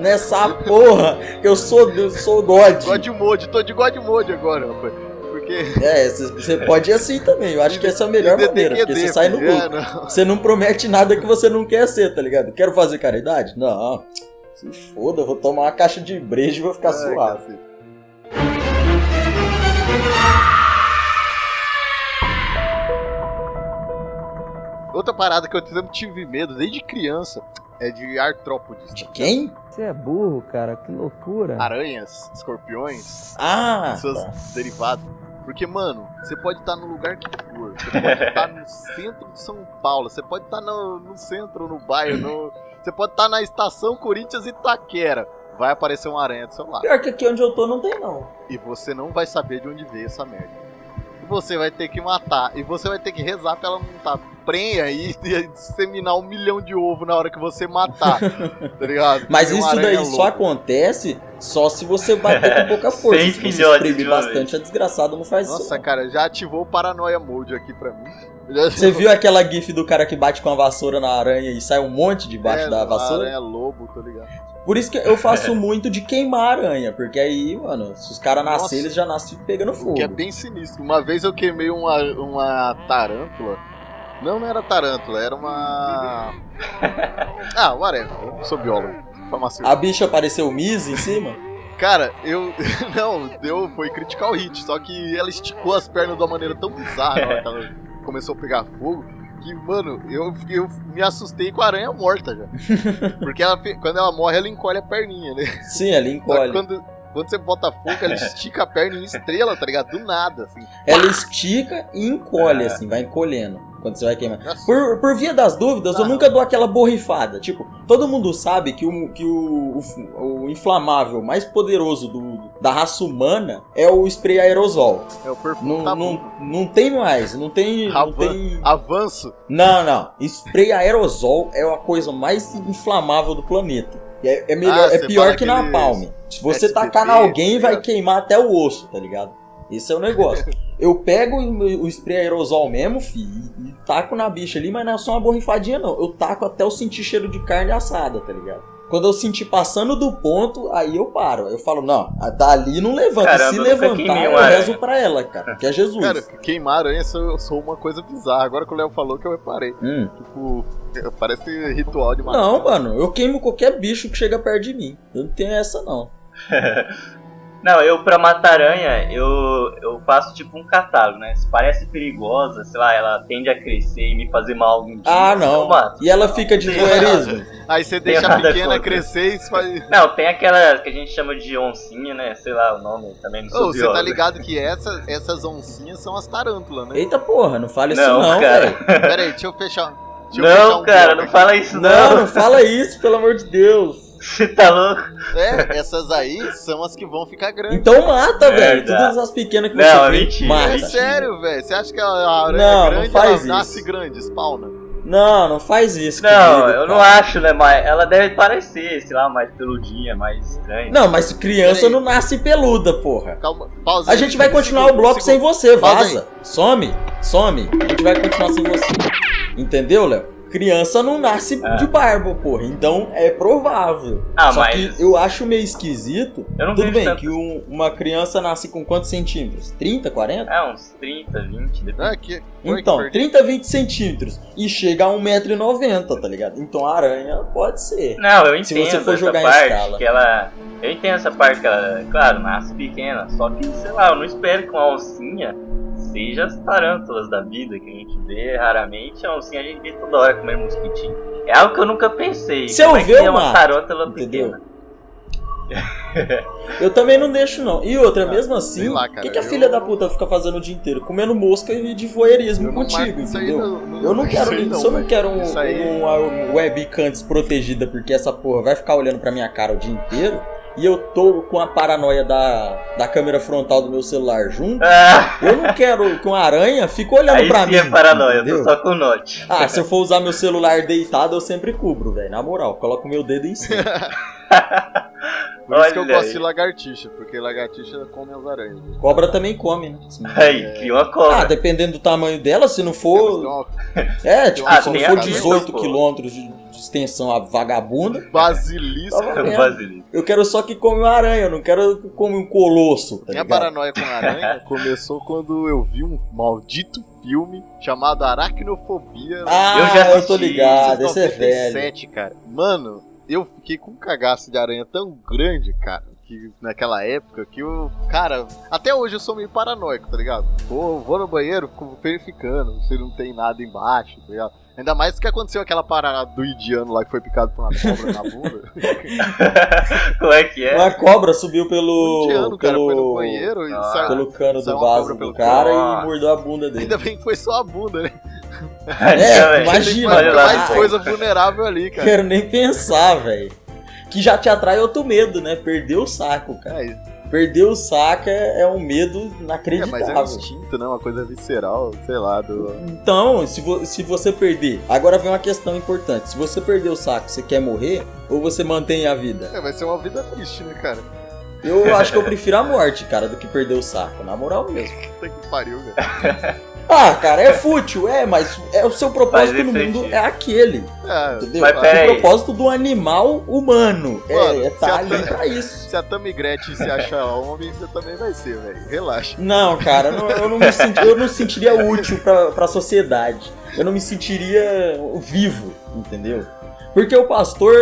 [SPEAKER 3] Nessa porra, eu sou, eu sou God.
[SPEAKER 1] God Mode, tô de God Mode agora, rapaz. Porque.
[SPEAKER 3] É, você pode ir assim também. Eu acho que essa é a melhor maneira, porque você sai no lucro.
[SPEAKER 1] É, não.
[SPEAKER 3] Você não promete nada que você não quer ser, tá ligado? Quero fazer caridade? Não. Se foda, eu vou tomar uma caixa de brejo e vou ficar suave.
[SPEAKER 1] cacete. Outra parada que eu sempre tive medo desde criança é de artrópodes.
[SPEAKER 3] De quem?
[SPEAKER 7] Você é burro, cara, que loucura.
[SPEAKER 1] Aranhas, escorpiões,
[SPEAKER 3] Ah,
[SPEAKER 1] seus
[SPEAKER 3] tá.
[SPEAKER 1] derivados. Porque, mano, você pode estar no lugar que for. Você pode estar no centro de São Paulo. Você pode estar no, no centro, no bairro. No... Você pode estar na estação Corinthians Itaquera. Vai aparecer uma aranha do seu lado.
[SPEAKER 3] Pior que aqui onde eu tô não tem não.
[SPEAKER 1] E você não vai saber de onde veio essa merda. E você vai ter que matar. E você vai ter que rezar pra ela não estar prenha e, e disseminar um milhão de ovos na hora que você matar. tá ligado?
[SPEAKER 3] Mas isso daí
[SPEAKER 1] aranha
[SPEAKER 3] só
[SPEAKER 1] louca.
[SPEAKER 3] acontece só se você bater com pouca força. Se você
[SPEAKER 2] uma
[SPEAKER 3] bastante, a desgraçada não faz
[SPEAKER 1] Nossa,
[SPEAKER 3] isso. não.
[SPEAKER 1] cara, já ativou o Paranoia Mode aqui pra mim. Já-
[SPEAKER 3] Você viu aquela gif do cara que bate com a vassoura na aranha e sai um monte debaixo
[SPEAKER 1] É,
[SPEAKER 3] da
[SPEAKER 1] a
[SPEAKER 3] vassoura?
[SPEAKER 1] Aranha lobo, tá ligado?
[SPEAKER 3] Por isso que eu faço muito de queimar a aranha, porque aí, mano, se os caras
[SPEAKER 1] Nossa.
[SPEAKER 3] nascerem, eles já nascem pegando fogo.
[SPEAKER 1] Que é bem sinistro. Uma vez eu queimei uma, uma tarântula. Não, não era tarântula, era uma. Ah, whatever. Eu não sou biólogo. Farmacêutico.
[SPEAKER 3] A bicha apareceu Miss em cima?
[SPEAKER 1] Cara, eu. Não, deu. Foi critical hit. Só que ela esticou as pernas de uma maneira tão bizarra na hora que ela começou a pegar fogo. Que, mano, eu, eu me assustei com a aranha morta já. Porque ela, quando ela morre, ela encolhe a perninha, né?
[SPEAKER 3] Sim, ela
[SPEAKER 1] Só que
[SPEAKER 3] encolhe.
[SPEAKER 1] quando, quando você bota fogo, ela estica a perna em estrela, tá ligado? Do nada, assim.
[SPEAKER 3] Ela estica e encolhe, assim, vai encolhendo quando você vai queimar. Por, por via das dúvidas, eu
[SPEAKER 1] Ah.
[SPEAKER 3] nunca dou aquela borrifada. Tipo, todo mundo sabe que o, que o, o, o inflamável mais poderoso do, da raça humana é o spray aerosol.
[SPEAKER 1] É o perfume
[SPEAKER 3] Não, não, não tem mais, não tem. Não,
[SPEAKER 1] Avan-
[SPEAKER 3] tem...
[SPEAKER 1] Avanço.
[SPEAKER 3] não, não. Spray aerosol é a coisa mais inflamável do planeta. É, é melhor,
[SPEAKER 1] Ah,
[SPEAKER 3] é pior que na palme. Se você
[SPEAKER 1] SBT,
[SPEAKER 3] tacar na alguém,
[SPEAKER 1] tá
[SPEAKER 3] vai
[SPEAKER 1] ligado?
[SPEAKER 3] queimar até o osso, tá ligado? Esse é o negócio. Eu pego o spray aerosol mesmo, fi, e, taco na bicha ali, mas não é só uma borrifadinha, não. Eu taco até eu sentir cheiro de carne assada, tá ligado? Quando eu sentir passando do ponto, aí eu paro. Eu falo, não, a dali não levanta.
[SPEAKER 2] Caramba,
[SPEAKER 3] Se levantar, eu
[SPEAKER 2] aranha.
[SPEAKER 3] rezo pra ela, cara. Que é Jesus.
[SPEAKER 1] Cara, queimar aranha eu sou uma coisa bizarra. Agora que o Léo falou que eu reparei.
[SPEAKER 3] Hum.
[SPEAKER 1] Tipo, parece ritual de matar.
[SPEAKER 3] Não, mano, eu queimo qualquer bicho que chega perto de mim. Eu não tenho essa, não.
[SPEAKER 2] Não, eu pra matar aranha, eu, eu faço tipo um catálogo, né? Se parece perigosa, sei lá, ela tende a crescer e me fazer mal algum dia.
[SPEAKER 3] Ah,
[SPEAKER 2] Eu
[SPEAKER 3] não.
[SPEAKER 2] mato.
[SPEAKER 3] E ela fica de voyeurismo.
[SPEAKER 1] Aí você deixa a pequena
[SPEAKER 2] contra.
[SPEAKER 1] crescer e faz.
[SPEAKER 2] Não, tem aquela que a gente chama de oncinha, né? Sei lá o nome, também não sou
[SPEAKER 1] Ô, você tá ligado que essa, essas oncinhas são as tarântulas, né?
[SPEAKER 3] Eita porra, não fala isso
[SPEAKER 2] Não,
[SPEAKER 3] não,
[SPEAKER 2] cara.
[SPEAKER 3] velho.
[SPEAKER 1] Pera aí, deixa eu fechar. Deixa eu fechar
[SPEAKER 2] Não,
[SPEAKER 1] um
[SPEAKER 2] cara, não
[SPEAKER 1] aqui.
[SPEAKER 2] fala isso
[SPEAKER 3] Não,
[SPEAKER 2] não.
[SPEAKER 3] não fala isso, pelo amor de Deus.
[SPEAKER 2] Você tá louco?
[SPEAKER 1] É, essas aí são as que vão ficar grandes.
[SPEAKER 3] Então mata, velho. Todas as pequenas que
[SPEAKER 2] Não,
[SPEAKER 3] você
[SPEAKER 2] é
[SPEAKER 3] vê,
[SPEAKER 2] mentira,
[SPEAKER 3] mata.
[SPEAKER 1] É sério, velho. Você acha que a aranha
[SPEAKER 3] Não, não
[SPEAKER 1] grande
[SPEAKER 3] faz
[SPEAKER 1] ela
[SPEAKER 3] isso.
[SPEAKER 1] nasce grande, spawna?
[SPEAKER 3] Não, não faz isso.
[SPEAKER 2] Não,
[SPEAKER 3] comigo,
[SPEAKER 2] eu não acho, né? Mas ela deve parecer, sei lá, mais peludinha, mais estranha.
[SPEAKER 3] Não, mas criança não nasce peluda, porra.
[SPEAKER 1] Calma, pausa
[SPEAKER 3] A
[SPEAKER 1] aí,
[SPEAKER 3] gente vai
[SPEAKER 1] segundo,
[SPEAKER 3] continuar o bloco sem
[SPEAKER 1] segundo.
[SPEAKER 3] você,
[SPEAKER 1] Pausa
[SPEAKER 3] vaza. Some, some. A gente vai continuar sem você. Entendeu, Léo? Criança não nasce
[SPEAKER 2] É.
[SPEAKER 3] de barba, porra. Então é provável.
[SPEAKER 2] Ah,
[SPEAKER 3] Só
[SPEAKER 2] mas-
[SPEAKER 3] que eu acho meio esquisito.
[SPEAKER 2] Eu não
[SPEAKER 3] Tudo bem
[SPEAKER 2] tanto.
[SPEAKER 3] que um- uma criança nasce com quantos centímetros? 30, 40?
[SPEAKER 2] É, uns 30, 20, depende.
[SPEAKER 1] É, que,
[SPEAKER 3] Então,
[SPEAKER 1] que perdi.
[SPEAKER 3] 30, 20 centímetros. E chega a 1,90m, tá ligado? Então a aranha pode ser.
[SPEAKER 2] Não, eu
[SPEAKER 3] Se
[SPEAKER 2] entendo
[SPEAKER 3] você for
[SPEAKER 2] essa
[SPEAKER 3] jogar em
[SPEAKER 2] parte
[SPEAKER 3] escala.
[SPEAKER 2] que ela. Eu entendo essa parte que ela, claro, nasce pequena. Só que, sei lá, eu não espero que uma oncinha seja as tarântulas da vida que a gente vê raramente. A oncinha a gente vê toda hora comendo mosquitinho. É algo que eu nunca pensei.
[SPEAKER 3] Se eu
[SPEAKER 2] é
[SPEAKER 3] ver,
[SPEAKER 2] é
[SPEAKER 3] eu
[SPEAKER 2] uma tarântula pequena?
[SPEAKER 3] Eu também não deixo, não. E outra, mesmo assim,
[SPEAKER 1] sei lá,
[SPEAKER 3] o que, que a
[SPEAKER 1] eu-
[SPEAKER 3] filha da puta fica fazendo o dia inteiro? Comendo mosca e de voyeurismo
[SPEAKER 1] não
[SPEAKER 3] contigo, entendeu?
[SPEAKER 1] no- no-
[SPEAKER 3] Eu não quero
[SPEAKER 1] isso
[SPEAKER 3] isso, eu não quero um,
[SPEAKER 1] aí-
[SPEAKER 3] uma webcam desprotegida, porque essa porra vai ficar olhando pra minha cara o dia inteiro. E eu tô com a paranoia da, da câmera frontal do meu celular junto,
[SPEAKER 2] Ah,
[SPEAKER 3] eu não quero que uma aranha fique olhando
[SPEAKER 2] aí
[SPEAKER 3] pra
[SPEAKER 2] sim
[SPEAKER 3] mim.
[SPEAKER 2] é paranoia, eu tô
[SPEAKER 3] entendeu?
[SPEAKER 2] só com o note.
[SPEAKER 3] Ah, se eu for usar meu celular deitado, eu sempre cubro, velho. Na moral, coloco meu dedo em cima.
[SPEAKER 1] Por isso que eu
[SPEAKER 2] Olha
[SPEAKER 1] gosto
[SPEAKER 2] aí.
[SPEAKER 1] de lagartixa, porque lagartixa come as aranhas.
[SPEAKER 3] Cobra também come, né? Sim.
[SPEAKER 2] Aí, cria uma
[SPEAKER 3] Ah,
[SPEAKER 2] cobra.
[SPEAKER 3] dependendo do tamanho dela, se não
[SPEAKER 1] É,
[SPEAKER 3] for. É, tipo,
[SPEAKER 2] Ah,
[SPEAKER 3] se não for
[SPEAKER 2] a
[SPEAKER 3] 18
[SPEAKER 2] pô.
[SPEAKER 3] quilômetros de extensão a vagabunda,
[SPEAKER 1] basilisco.
[SPEAKER 2] Vaselina.
[SPEAKER 3] eu quero só que come uma aranha, eu não quero que come um colosso. Tá
[SPEAKER 1] Minha
[SPEAKER 3] ligado?
[SPEAKER 1] paranoia com a aranha começou quando eu vi um maldito filme chamado Aracnofobia.
[SPEAKER 3] Ah,
[SPEAKER 2] Eu já
[SPEAKER 3] eu tô
[SPEAKER 2] assisti,
[SPEAKER 3] ligado, esse é velho.
[SPEAKER 1] 97, cara. Mano, eu fiquei com um cagaço de aranha tão grande, cara, que naquela época que eu. Cara, até hoje eu sou meio paranoico, tá ligado? Vou, vou no banheiro, fico verificando se não tem nada embaixo, tá ligado? Ainda mais que aconteceu aquela parada do indiano lá que foi picado por uma cobra na bunda.
[SPEAKER 2] Como é que é?
[SPEAKER 3] Uma cobra subiu
[SPEAKER 1] O
[SPEAKER 3] pelo.
[SPEAKER 1] indiano, cara, foi no
[SPEAKER 3] pelo,
[SPEAKER 1] banheiro e
[SPEAKER 2] Ah.
[SPEAKER 1] saiu.
[SPEAKER 3] pelo cano
[SPEAKER 1] Saiu
[SPEAKER 3] do vaso do
[SPEAKER 1] pelo
[SPEAKER 3] cara
[SPEAKER 2] cano.
[SPEAKER 3] e mordeu a bunda dele.
[SPEAKER 1] Ainda bem que foi só a bunda, né?
[SPEAKER 3] É, imagina,
[SPEAKER 1] Tem mais, mais coisa vulnerável ali, cara.
[SPEAKER 3] Quero nem pensar, velho. Que já te atrai outro medo, né? Perder o saco, cara.
[SPEAKER 1] É,
[SPEAKER 3] Perder o saco é, é um medo
[SPEAKER 1] é, mas é um
[SPEAKER 3] inacreditável.
[SPEAKER 1] instinto, né? Uma coisa visceral, sei lá, do.
[SPEAKER 3] Então, se, vo- se você perder. Agora vem uma questão importante. Se você perder o saco, você quer morrer ou você mantém a vida?
[SPEAKER 1] É, vai ser uma vida triste, né, cara?
[SPEAKER 3] Eu acho que eu prefiro a morte, cara, do que perder o saco. Na moral mesmo.
[SPEAKER 1] Puta que pariu, velho.
[SPEAKER 3] Ah, cara, é fútil, é, mas é o seu propósito no mundo é aquele.
[SPEAKER 1] É,
[SPEAKER 3] Entendeu?
[SPEAKER 2] Mas pera
[SPEAKER 3] o
[SPEAKER 2] aí.
[SPEAKER 3] propósito do animal humano.
[SPEAKER 1] Mano,
[SPEAKER 3] é, é tá ali pra isso.
[SPEAKER 1] se a Tammy Gretchen se achar homem, você também vai ser, velho. Relaxa.
[SPEAKER 3] Não, cara, eu não, eu não me senti- eu não sentiria útil pra, pra sociedade. Eu não me sentiria vivo, entendeu? Porque o pastor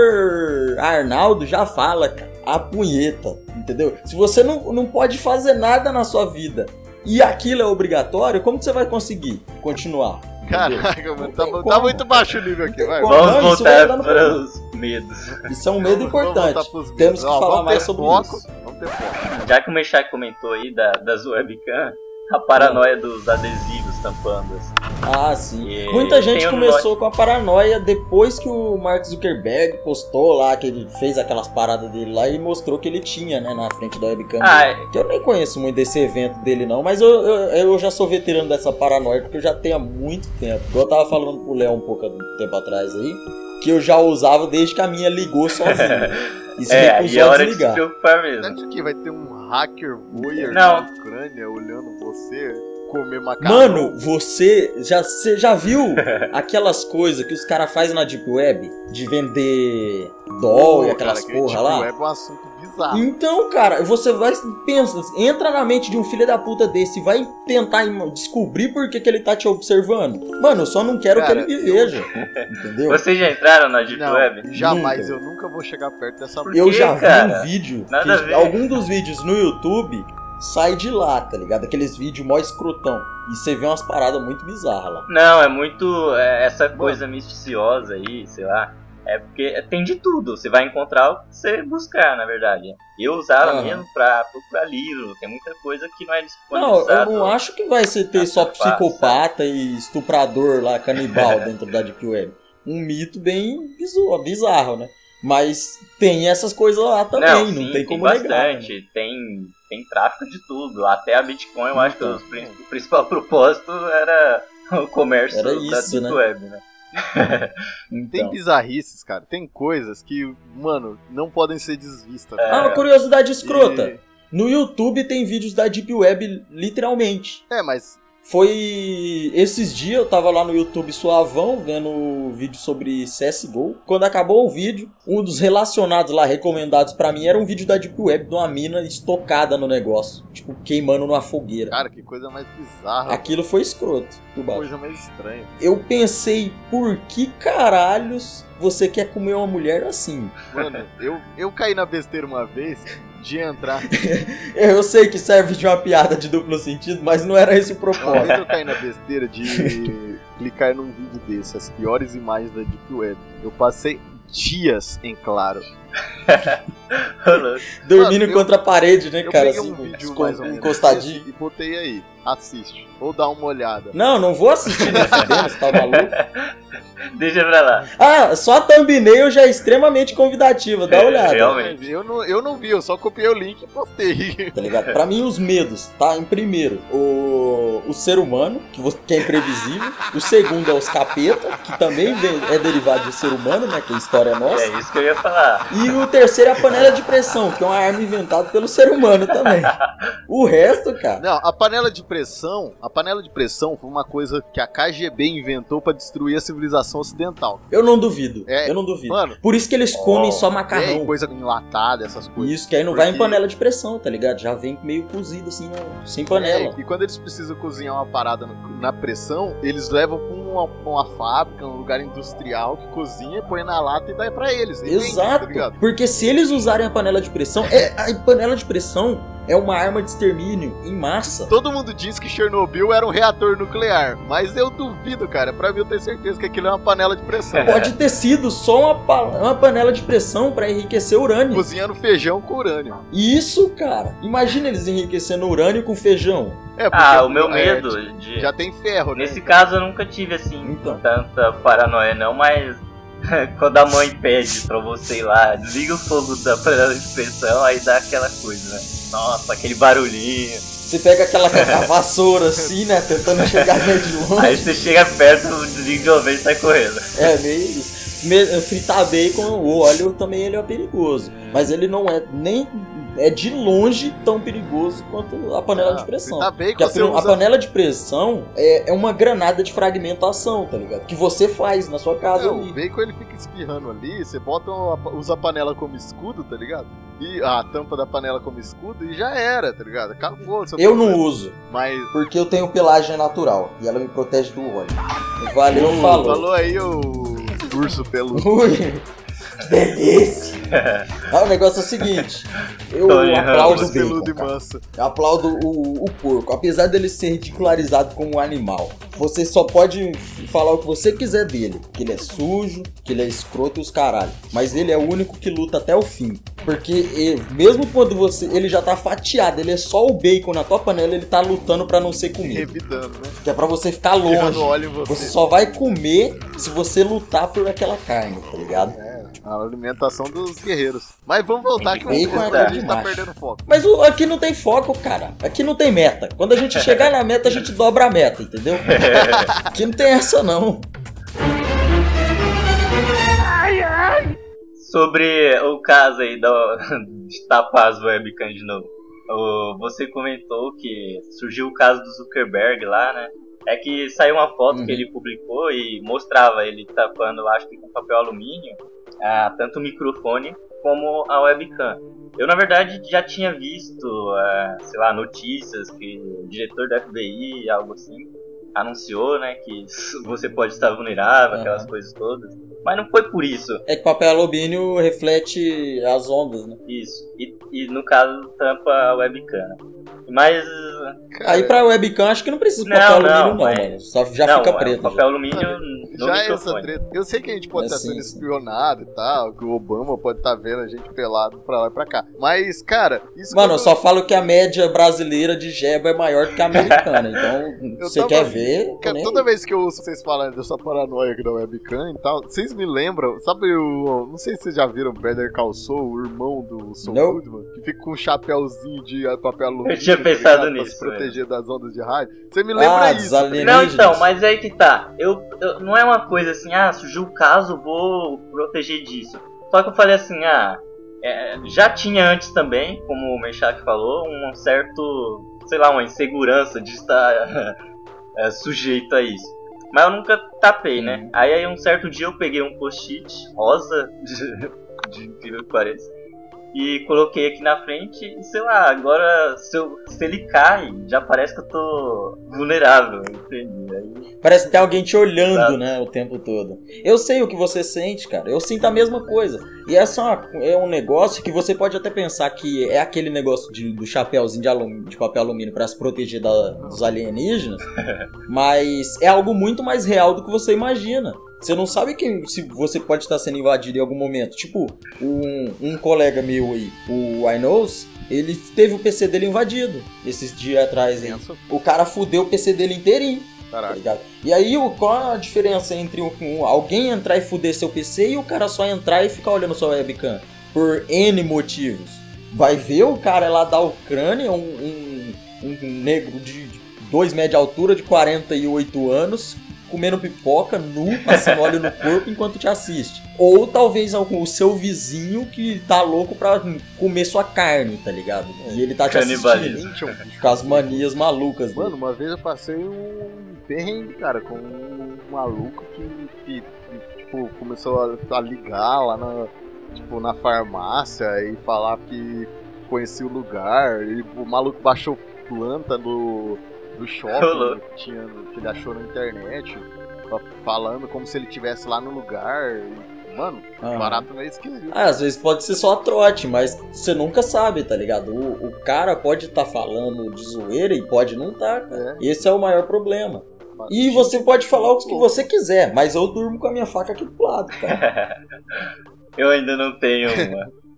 [SPEAKER 3] Arnaldo já fala, cara, a punheta, entendeu? Se você não, não pode fazer nada na sua vida e aquilo é obrigatório, como que você vai conseguir continuar?
[SPEAKER 1] Caraca, mano, tá, tá muito baixo o nível aqui, vai. Vamos,
[SPEAKER 3] Não,
[SPEAKER 2] voltar para
[SPEAKER 3] problema.
[SPEAKER 2] os medos.
[SPEAKER 3] Isso é um medo importante. Temos que
[SPEAKER 1] Ó,
[SPEAKER 3] falar mais sobre
[SPEAKER 1] foco,
[SPEAKER 3] isso.
[SPEAKER 1] Vamos ter foco.
[SPEAKER 2] Já que o Meshach comentou aí da, das webcam, a paranoia dos adesivos tampando. assim.
[SPEAKER 3] Ah, sim.
[SPEAKER 2] E
[SPEAKER 3] Muita gente
[SPEAKER 2] um
[SPEAKER 3] começou com a paranoia depois que o Mark Zuckerberg postou lá, que ele fez aquelas paradas dele lá e mostrou que ele tinha, né, na frente da webcam.
[SPEAKER 2] Ah,
[SPEAKER 3] dele. Que eu nem conheço muito desse evento dele, não, mas eu, eu, eu já sou veterano dessa paranoia, porque eu já tenho há muito tempo. Eu tava falando pro Léo um pouco tempo atrás aí, que eu já usava desde que a minha ligou sozinha. E se
[SPEAKER 2] é,
[SPEAKER 3] recusou
[SPEAKER 2] é
[SPEAKER 3] a
[SPEAKER 2] hora de se
[SPEAKER 3] desligar.
[SPEAKER 2] preocupar mesmo.
[SPEAKER 1] Que vai ter um hacker voyeur na Ucrânia olhando você comer macarrão.
[SPEAKER 3] Mano, você já, você já viu aquelas coisas que os caras fazem na Deep Web? De vender doll e
[SPEAKER 1] Pô,
[SPEAKER 3] aquelas
[SPEAKER 1] cara,
[SPEAKER 3] porra
[SPEAKER 1] tipo
[SPEAKER 3] lá?
[SPEAKER 1] web é um assunto
[SPEAKER 3] Então, cara, você vai. Pensa, entra na mente de um filho da puta desse e vai tentar descobrir por que, que ele tá te observando. Mano, eu só não quero
[SPEAKER 1] Cara,
[SPEAKER 3] que ele me
[SPEAKER 1] eu-
[SPEAKER 3] veja. Entendeu?
[SPEAKER 2] Vocês já entraram na Deep
[SPEAKER 1] Não,
[SPEAKER 2] Web?
[SPEAKER 1] jamais,
[SPEAKER 3] Nunca.
[SPEAKER 1] eu nunca vou chegar perto dessa
[SPEAKER 2] Por
[SPEAKER 3] Eu
[SPEAKER 2] quê,
[SPEAKER 3] já vi
[SPEAKER 2] cara?
[SPEAKER 3] um vídeo. Que. Algum dos vídeos no YouTube sai de lá, tá ligado? Aqueles vídeos mó escrotão. E você vê umas paradas muito bizarras lá.
[SPEAKER 2] Não, é muito. é, essa coisa misticiosa aí, sei lá. É porque tem de tudo. Você vai encontrar o que você buscar, na verdade. Eu usava
[SPEAKER 3] Aham.
[SPEAKER 2] mesmo pra procurar livro. Tem muita coisa que não é
[SPEAKER 3] Não,
[SPEAKER 2] disponibilizada.
[SPEAKER 3] eu não acho que vai ser ter só
[SPEAKER 2] Essa passa.
[SPEAKER 3] psicopata e estuprador lá, canibal dentro da Deep Web. Um mito bem bizu- bizarro, né? Mas tem essas coisas lá também, não,
[SPEAKER 2] sim,
[SPEAKER 3] tem como negar. né?
[SPEAKER 2] bastante. Tem, tem tráfico de tudo. Até a Bitcoin, eu acho que
[SPEAKER 3] Então.
[SPEAKER 2] os o principal propósito era o comércio
[SPEAKER 3] Era
[SPEAKER 2] da
[SPEAKER 3] isso,
[SPEAKER 2] Deep
[SPEAKER 3] né?
[SPEAKER 2] Web, né?
[SPEAKER 1] Tem
[SPEAKER 3] Então.
[SPEAKER 1] bizarrices, cara. Tem coisas que, mano, não podem ser desvistas.
[SPEAKER 2] É.
[SPEAKER 3] Ah, uma curiosidade escrota.
[SPEAKER 1] E-
[SPEAKER 3] No YouTube tem vídeos da Deep Web, literalmente.
[SPEAKER 1] É, mas
[SPEAKER 3] Foi esses dias eu tava lá no YouTube suavão vendo vídeo sobre CSGO. Quando acabou o vídeo, um dos relacionados lá recomendados pra mim era um vídeo da Deep Web de uma mina estocada no negócio, tipo queimando numa fogueira.
[SPEAKER 1] Cara, que coisa mais bizarra.
[SPEAKER 3] Aquilo foi escroto. Tubarão.
[SPEAKER 1] coisa mais estranha.
[SPEAKER 3] Eu pensei, por que caralhos você quer comer uma mulher assim?
[SPEAKER 1] Mano, eu, eu caí na besteira uma vez de entrar.
[SPEAKER 3] Eu sei que serve de uma piada de duplo sentido, mas não era esse o propósito.
[SPEAKER 1] vez eu caí na besteira de clicar num vídeo desse, as piores imagens da Deep Web. Eu passei dias em claro.
[SPEAKER 3] Dormindo
[SPEAKER 1] Mano, eu-
[SPEAKER 3] contra a parede, né,
[SPEAKER 1] Eu
[SPEAKER 3] cara? Assim,
[SPEAKER 1] um vídeo mais ou menos
[SPEAKER 3] encostadinho.
[SPEAKER 1] e botei aí. Assiste. Ou dá uma olhada.
[SPEAKER 3] Não, não vou assistir nesse fudendo, você tá maluco?
[SPEAKER 2] Deixa pra lá.
[SPEAKER 3] Ah, só a thumbnail já é extremamente convidativa, dá uma
[SPEAKER 2] É,
[SPEAKER 3] olhada.
[SPEAKER 2] realmente.
[SPEAKER 1] Eu não, eu não vi, eu só copiei o link e postei.
[SPEAKER 3] Tá ligado? Pra mim, os medos, tá? Em primeiro, o, o ser humano, que, é imprevisível. O segundo é os capeta, que também vem- é derivado do ser humano, né? Que a história é nossa.
[SPEAKER 2] É isso que eu ia falar.
[SPEAKER 3] E o terceiro é a panela de pressão, que é uma arma inventada pelo ser humano também. O resto, cara.
[SPEAKER 1] Não, a panela de pressão, a panela de pressão foi uma coisa que a KGB inventou pra destruir a civilização ocidental.
[SPEAKER 3] Eu não duvido.
[SPEAKER 1] É,
[SPEAKER 3] eu não duvido.
[SPEAKER 1] Mano,
[SPEAKER 3] Por isso que eles comem
[SPEAKER 2] Oh,
[SPEAKER 3] só
[SPEAKER 1] é
[SPEAKER 3] macarrão.
[SPEAKER 1] coisa enlatada, essas coisas.
[SPEAKER 3] Isso, que aí não vai em
[SPEAKER 1] Porque-
[SPEAKER 3] panela de pressão, tá ligado? Já vem meio cozido assim, sem panela.
[SPEAKER 1] É, e quando eles precisam cozinhar uma parada na pressão, eles levam pra uma, uma fábrica, um lugar industrial que cozinha, põe na lata e dá pra eles.
[SPEAKER 3] Exato.
[SPEAKER 1] tá ligado?
[SPEAKER 3] Porque se eles usarem a panela de pressão, é, a panela de pressão é uma arma de extermínio em massa.
[SPEAKER 1] Todo mundo diz que Chernobyl era um reator nuclear, mas eu duvido, cara. Pra mim eu tenho certeza que aquilo é uma panela de pressão.
[SPEAKER 3] Pode ter sido só uma, pa- uma panela de pressão pra enriquecer urânio.
[SPEAKER 1] Cozinhando feijão com urânio.
[SPEAKER 3] Isso, cara. Imagina eles enriquecendo urânio com feijão.
[SPEAKER 1] É, porque
[SPEAKER 2] Ah, o meu
[SPEAKER 1] é,
[SPEAKER 2] medo de.
[SPEAKER 1] Já tem ferro, né?
[SPEAKER 2] Nesse caso eu nunca tive assim
[SPEAKER 3] Então.
[SPEAKER 2] tanta paranoia não, mas quando a mãe pede pra você ir lá, desliga o fogo da panela de pressão, aí dá aquela coisa, né? Nossa, aquele barulhinho.
[SPEAKER 3] Você pega aquela vassoura assim, né? Tentando chegar meio de longe.
[SPEAKER 2] Aí você chega perto, desliga de vez e sai correndo.
[SPEAKER 3] É, meio isso. Fritar bacon, o óleo também ele é perigoso. Mas ele não é nem. É de longe tão perigoso quanto a panela de pressão.
[SPEAKER 1] Tá bem que
[SPEAKER 3] a, pri- a
[SPEAKER 1] usa...
[SPEAKER 3] panela de pressão é, é uma granada de fragmentação, tá ligado? Que você faz na sua casa
[SPEAKER 1] É, o
[SPEAKER 3] ali.
[SPEAKER 1] bacon ele fica espirrando ali, você bota uma- usa a panela como escudo, tá ligado? E a tampa da panela como escudo e já era, tá ligado? Acabou. o
[SPEAKER 3] Eu não uso,
[SPEAKER 1] Mas
[SPEAKER 3] porque eu tenho pelagem natural e ela me protege do óleo. Valeu, falou.
[SPEAKER 1] falou aí o urso pelo.
[SPEAKER 3] Delícia! O negócio é o seguinte: eu
[SPEAKER 2] Tony
[SPEAKER 3] aplaudo o
[SPEAKER 1] urso peludo
[SPEAKER 3] bacon. cara. Eu aplaudo o, o porco. Apesar dele ser ridicularizado como um animal, você só pode falar o que você quiser dele. Que ele é sujo, que ele é escroto e os caralho. Mas ele é o único que luta até o fim. Porque ele- mesmo quando você. Ele já tá fatiado, ele é só o bacon na tua panela, ele tá lutando pra não ser comido.
[SPEAKER 1] Revidando, né?
[SPEAKER 3] Que é pra você ficar longe.
[SPEAKER 1] Você.
[SPEAKER 3] Você só vai comer se você lutar por aquela carne, tá ligado?
[SPEAKER 1] A alimentação dos guerreiros. Mas vamos voltar que o a gente tá perdendo foco.
[SPEAKER 3] Mas o- aqui não tem foco, cara. Aqui não tem meta. Quando a gente chegar na meta, a gente dobra a meta, entendeu? Aqui não tem essa, não.
[SPEAKER 2] Sobre o caso aí do, de tapar as webcams de novo. O- você comentou que surgiu o caso do Zuckerberg lá, né? É que saiu uma foto
[SPEAKER 3] Uhum.
[SPEAKER 2] que ele publicou e mostrava ele tapando, acho que com papel alumínio, ah, tanto o microfone como a webcam. Eu, na verdade, já tinha visto, ah, sei lá, notícias que o diretor da FBI, algo assim, anunciou, né, que você pode estar vulnerável,
[SPEAKER 3] Aham.
[SPEAKER 2] aquelas coisas todas. Mas não foi por isso.
[SPEAKER 3] É que papel alumínio reflete as ondas, né?
[SPEAKER 2] Isso. E, e no caso tampa a webcam. Mas.
[SPEAKER 3] Aí pra webcam acho que não precisa de papel
[SPEAKER 2] não,
[SPEAKER 3] alumínio, não,
[SPEAKER 2] mas-
[SPEAKER 3] mano. Só já
[SPEAKER 2] não,
[SPEAKER 3] fica
[SPEAKER 2] é
[SPEAKER 3] preto.
[SPEAKER 2] papel alumínio no
[SPEAKER 1] Já é essa
[SPEAKER 2] microfone.
[SPEAKER 1] treta. Eu sei que a gente pode
[SPEAKER 3] É
[SPEAKER 1] estar sendo espionado e tal, que o Obama pode estar vendo a gente pelado pra lá e pra cá. Mas, cara, isso
[SPEAKER 3] Mano, eu só falo que a média brasileira de jeba é maior do que a americana. Então,
[SPEAKER 1] Eu
[SPEAKER 3] você
[SPEAKER 1] tava-
[SPEAKER 3] quer ver? Tô
[SPEAKER 1] Cara,
[SPEAKER 3] nem
[SPEAKER 1] toda vez que eu ouço vocês falarem dessa paranoia aqui da webcam e tal, vocês me lembram, sabe o. Não sei se vocês já viram o Better Call Saul, o irmão do Saul
[SPEAKER 3] Não.
[SPEAKER 1] Goodman, que fica com um chapéuzinho de papel alumínio.
[SPEAKER 2] Eu tinha
[SPEAKER 1] tá
[SPEAKER 2] pensado
[SPEAKER 1] ligado? Pra
[SPEAKER 2] nisso,
[SPEAKER 1] se proteger das ondas de rádio. Você me lembra
[SPEAKER 3] Ah,
[SPEAKER 1] isso? tá.
[SPEAKER 2] Não, então, mas aí que tá. Eu, eu- não é uma coisa assim, ah, surgiu o caso, vou proteger disso. Só que eu falei assim, ah, é, já tinha antes também, como o Meshach falou, um certo, sei lá, uma insegurança de estar é, sujeito a isso. Mas eu nunca tapei, né?
[SPEAKER 3] Uhum.
[SPEAKER 2] Aí, aí um certo dia eu peguei um post-it rosa, de, de incrível que pareça, e coloquei aqui na frente e sei lá, agora se, eu- se ele cai, já parece que eu tô vulnerável, entende? Aí,
[SPEAKER 3] Parece que tem alguém te olhando,
[SPEAKER 2] Exato.
[SPEAKER 3] né, o tempo todo. Eu sei o que você sente, cara. Eu sinto a mesma coisa. E essa é, uma- é um negócio que você pode até pensar que é aquele negócio de- do chapéuzinho de, de papel alumínio pra se proteger da- dos alienígenas, mas é algo muito mais real do que você imagina. Você não sabe quem, se você pode estar sendo invadido em algum momento. Tipo, um, um colega meu aí, o Inos, ele teve o PC dele invadido esses dias atrás O cara fudeu o PC dele inteirinho, tá
[SPEAKER 1] Caraca.
[SPEAKER 3] ligado? E aí, qual a diferença entre um- alguém entrar e fuder seu PC e o cara só entrar e ficar olhando sua webcam? Por N motivos. Vai ver o cara lá da Ucrânia, um, um, um negro de 2 metros de altura, de 48 anos, comendo pipoca nu, passando óleo no corpo enquanto te assiste. Ou talvez algum- o seu vizinho que tá louco pra comer sua carne, tá ligado? E ele tá te assistindo. Com as manias malucas dele.
[SPEAKER 1] Mano, uma vez eu passei um perrengue, cara, com um maluco que, que, que, tipo, começou a, a ligar lá na, tipo, na farmácia e falar que conhecia o lugar. E o maluco baixou planta do, do shopping
[SPEAKER 2] louco.
[SPEAKER 1] que, tinha, que ele achou na internet, fa- falando como se ele estivesse lá no lugar. E, mano,
[SPEAKER 3] Aham.
[SPEAKER 1] barato meio esquisito.
[SPEAKER 3] Ah, às vezes pode ser só trote, mas você nunca sabe, tá ligado? O, o cara pode estar falando de zoeira e pode não tá, cara. Esse é o maior problema. E você pode falar o que você quiser, mas eu durmo com a minha faca aqui do lado, cara.
[SPEAKER 2] Eu ainda não tenho uma.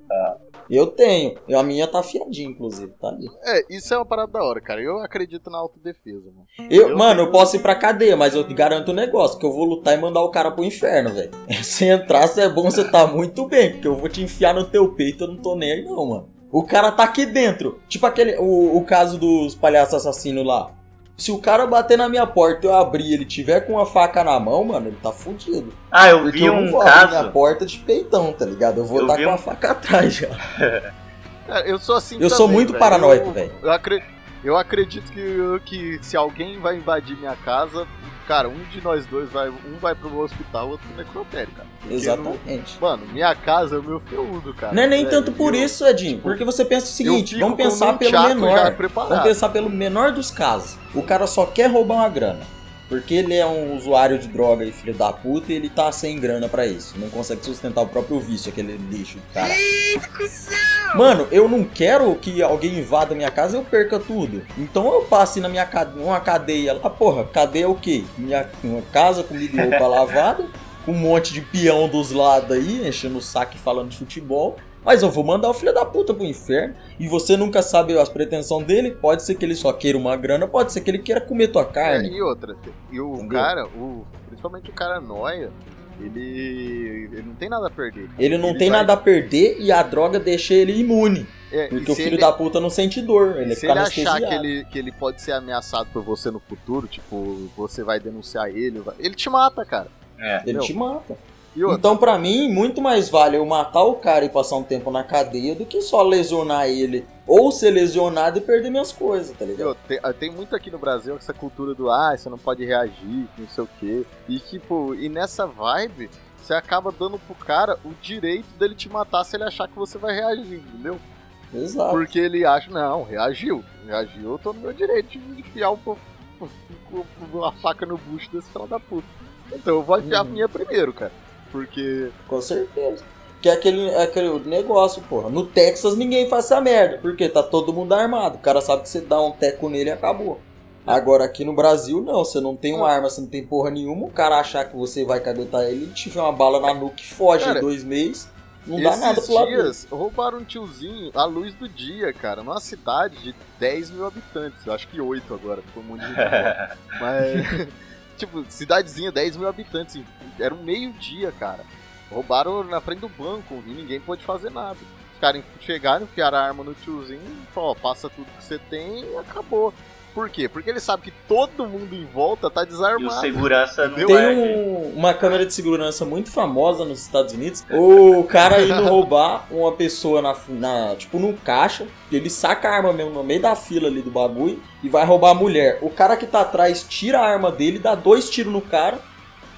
[SPEAKER 3] Eu tenho. E a minha tá afiadinha, inclusive, tá ali.
[SPEAKER 1] É, isso é uma parada da hora, cara. Eu acredito na autodefesa, mano.
[SPEAKER 3] Eu,
[SPEAKER 1] Eu
[SPEAKER 3] mano, eu posso ir pra cadeia, mas eu te garanto um negócio, que eu vou lutar e mandar o cara pro inferno, velho. Se entrar, se é bom, você tá muito bem, porque eu vou te enfiar no teu peito, eu não tô nem aí não, mano. O cara tá aqui dentro. Tipo aquele, o, o caso dos palhaços assassinos lá. Se o cara bater na minha porta e eu abrir e ele tiver com uma faca na mão, mano, ele tá fudido.
[SPEAKER 2] Ah, eu
[SPEAKER 3] Porque
[SPEAKER 2] vi
[SPEAKER 3] eu não
[SPEAKER 2] um
[SPEAKER 3] vou abrir minha
[SPEAKER 2] caso.
[SPEAKER 3] porta de peitão, tá ligado? Eu vou
[SPEAKER 2] Eu
[SPEAKER 3] estar
[SPEAKER 2] vi
[SPEAKER 3] com
[SPEAKER 2] um-
[SPEAKER 3] a faca atrás já.
[SPEAKER 1] Cara, eu sou assim
[SPEAKER 3] Eu sou
[SPEAKER 1] também,
[SPEAKER 3] muito
[SPEAKER 1] velho.
[SPEAKER 3] paranoico,
[SPEAKER 1] Eu-
[SPEAKER 3] velho.
[SPEAKER 1] Eu, acre- eu acredito que, que se alguém vai invadir minha casa, cara, um de nós dois vai. Um vai pro hospital, outro pro necrotério, cara. Porque
[SPEAKER 3] Exatamente.
[SPEAKER 1] no- mano, minha casa é o meu feudo, cara.
[SPEAKER 3] Não é nem
[SPEAKER 1] Velho,
[SPEAKER 3] tanto por
[SPEAKER 1] eu-
[SPEAKER 3] isso, Edinho.
[SPEAKER 1] tipo,
[SPEAKER 3] Porque você pensa o seguinte, vamos pensar pelo menor. Vamos pensar pelo menor dos casos. O cara só quer roubar uma grana. Porque ele é um usuário de droga e filho da puta e ele tá sem grana pra isso. Não consegue sustentar o próprio vício, aquele lixo do cara. Mano, eu não quero que alguém invada minha casa e eu perca tudo. Então eu passe na minha cade uma cadeia lá. Porra, cadeia o quê? Minha uma casa, comida e roupa lavada. Com um monte de peão dos lados aí, enchendo o saco e falando de futebol. Mas eu vou mandar o filho da puta pro inferno. E você nunca sabe as pretensões dele. Pode ser que ele só queira uma grana, pode ser que ele queira comer tua
[SPEAKER 1] É,
[SPEAKER 3] carne.
[SPEAKER 1] e outra, e o
[SPEAKER 3] Entendeu?
[SPEAKER 1] cara, o, principalmente o cara noia, ele, ele não tem nada a perder.
[SPEAKER 3] Ele não tem
[SPEAKER 1] vai-
[SPEAKER 3] nada a perder e a droga deixa ele imune.
[SPEAKER 1] É,
[SPEAKER 3] Porque
[SPEAKER 1] e
[SPEAKER 3] o filho
[SPEAKER 1] ele-
[SPEAKER 3] da puta não sente dor. Ele
[SPEAKER 1] se ele achar que ele, que ele pode ser ameaçado por você no futuro, tipo, você vai denunciar ele, vai- ele te mata, cara.
[SPEAKER 2] É.
[SPEAKER 3] Ele
[SPEAKER 1] Meu.
[SPEAKER 3] te mata. Então, pra mim, muito mais vale eu matar o cara e passar um tempo na cadeia do que só lesionar ele. Ou ser lesionado e perder minhas coisas, tá ligado?
[SPEAKER 1] tem, ah, tem muito aqui no Brasil essa cultura do ah, você não pode reagir, não sei o quê. E tipo, e nessa vibe, você acaba dando pro cara o direito dele te matar se ele achar que você vai reagir, entendeu?
[SPEAKER 3] Exato.
[SPEAKER 1] Porque ele acha, não, reagiu. Reagiu, eu tô no meu direito de enfiar um pouco a faca no bucho desse filho da puta. Então eu vou enfiar a
[SPEAKER 3] Uhum.
[SPEAKER 1] minha primeiro, cara. Porque.
[SPEAKER 3] Com certeza. Que é aquele, é aquele negócio, porra. No Texas ninguém faz essa merda. Porque tá todo mundo armado. O cara sabe que você dá um teco nele e acabou. Agora aqui no Brasil, não. Você não tem uma arma, você não tem porra nenhuma. O cara achar que você vai caguetar ele e tiver uma bala na nuca e foge
[SPEAKER 1] Cara,
[SPEAKER 3] em dois meses. Não dá nada pro lado dele.
[SPEAKER 1] dias roubaram um tiozinho à luz do dia, cara. Numa cidade de 10 mil habitantes. Eu acho que 8 agora, ficou um monte de gente. Mas. Tipo, cidadezinha, 10 mil habitantes. Era um meio-dia, cara. Roubaram na frente do banco e ninguém pôde fazer nada. Os caras chegaram, enfiaram a arma no tiozinho, ó, passa tudo que você tem e acabou. Por quê? Porque ele sabe que todo mundo em volta tá
[SPEAKER 2] E o
[SPEAKER 1] desarmado.
[SPEAKER 2] segurança não
[SPEAKER 1] Entendeu?
[SPEAKER 2] é.
[SPEAKER 3] Tem um- uma câmera de segurança muito famosa nos Estados Unidos. O cara indo roubar uma pessoa na, na tipo num caixa, ele saca a arma mesmo no meio da fila ali do bagulho e vai roubar a mulher. O cara que tá atrás tira a arma dele, dá dois tiros no cara.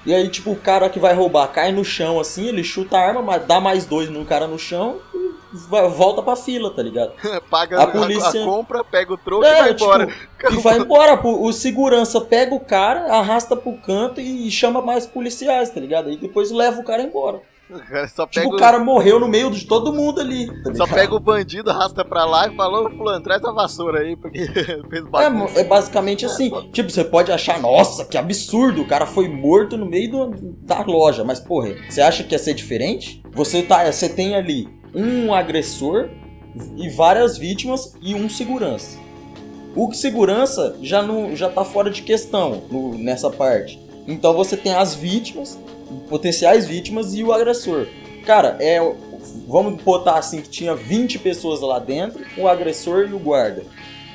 [SPEAKER 3] E aí, tipo, o cara que vai roubar cai no chão assim, ele chuta a arma, mas dá mais dois no cara no chão e vai- volta pra fila, tá ligado?
[SPEAKER 1] Paga
[SPEAKER 3] A
[SPEAKER 1] a,
[SPEAKER 3] polícia-
[SPEAKER 1] a compra, pega o troco e vai
[SPEAKER 3] tipo,
[SPEAKER 1] embora.
[SPEAKER 3] e vai embora. O segurança pega o cara, arrasta pro canto e chama mais policiais, tá ligado? E depois leva o cara embora.
[SPEAKER 1] O cara
[SPEAKER 3] Tipo,
[SPEAKER 1] o-
[SPEAKER 3] o cara morreu no meio de todo mundo ali. tá
[SPEAKER 1] só pega o bandido, arrasta pra lá e fala, ô fulano, traz a vassoura aí, porque fez
[SPEAKER 3] É,
[SPEAKER 1] bagunça.
[SPEAKER 3] é basicamente assim. Tipo, você pode achar, nossa, que absurdo, o cara foi morto no meio do- da loja. Mas, porra, você acha que ia ser diferente? Você, tá, você tem ali um agressor e várias vítimas e um segurança. O segurança já, não, já tá fora de questão no- nessa parte. Então você tem as vítimas, potenciais vítimas e o agressor. Cara, é. Vamos botar assim que tinha 20 pessoas lá dentro, o agressor e o guarda.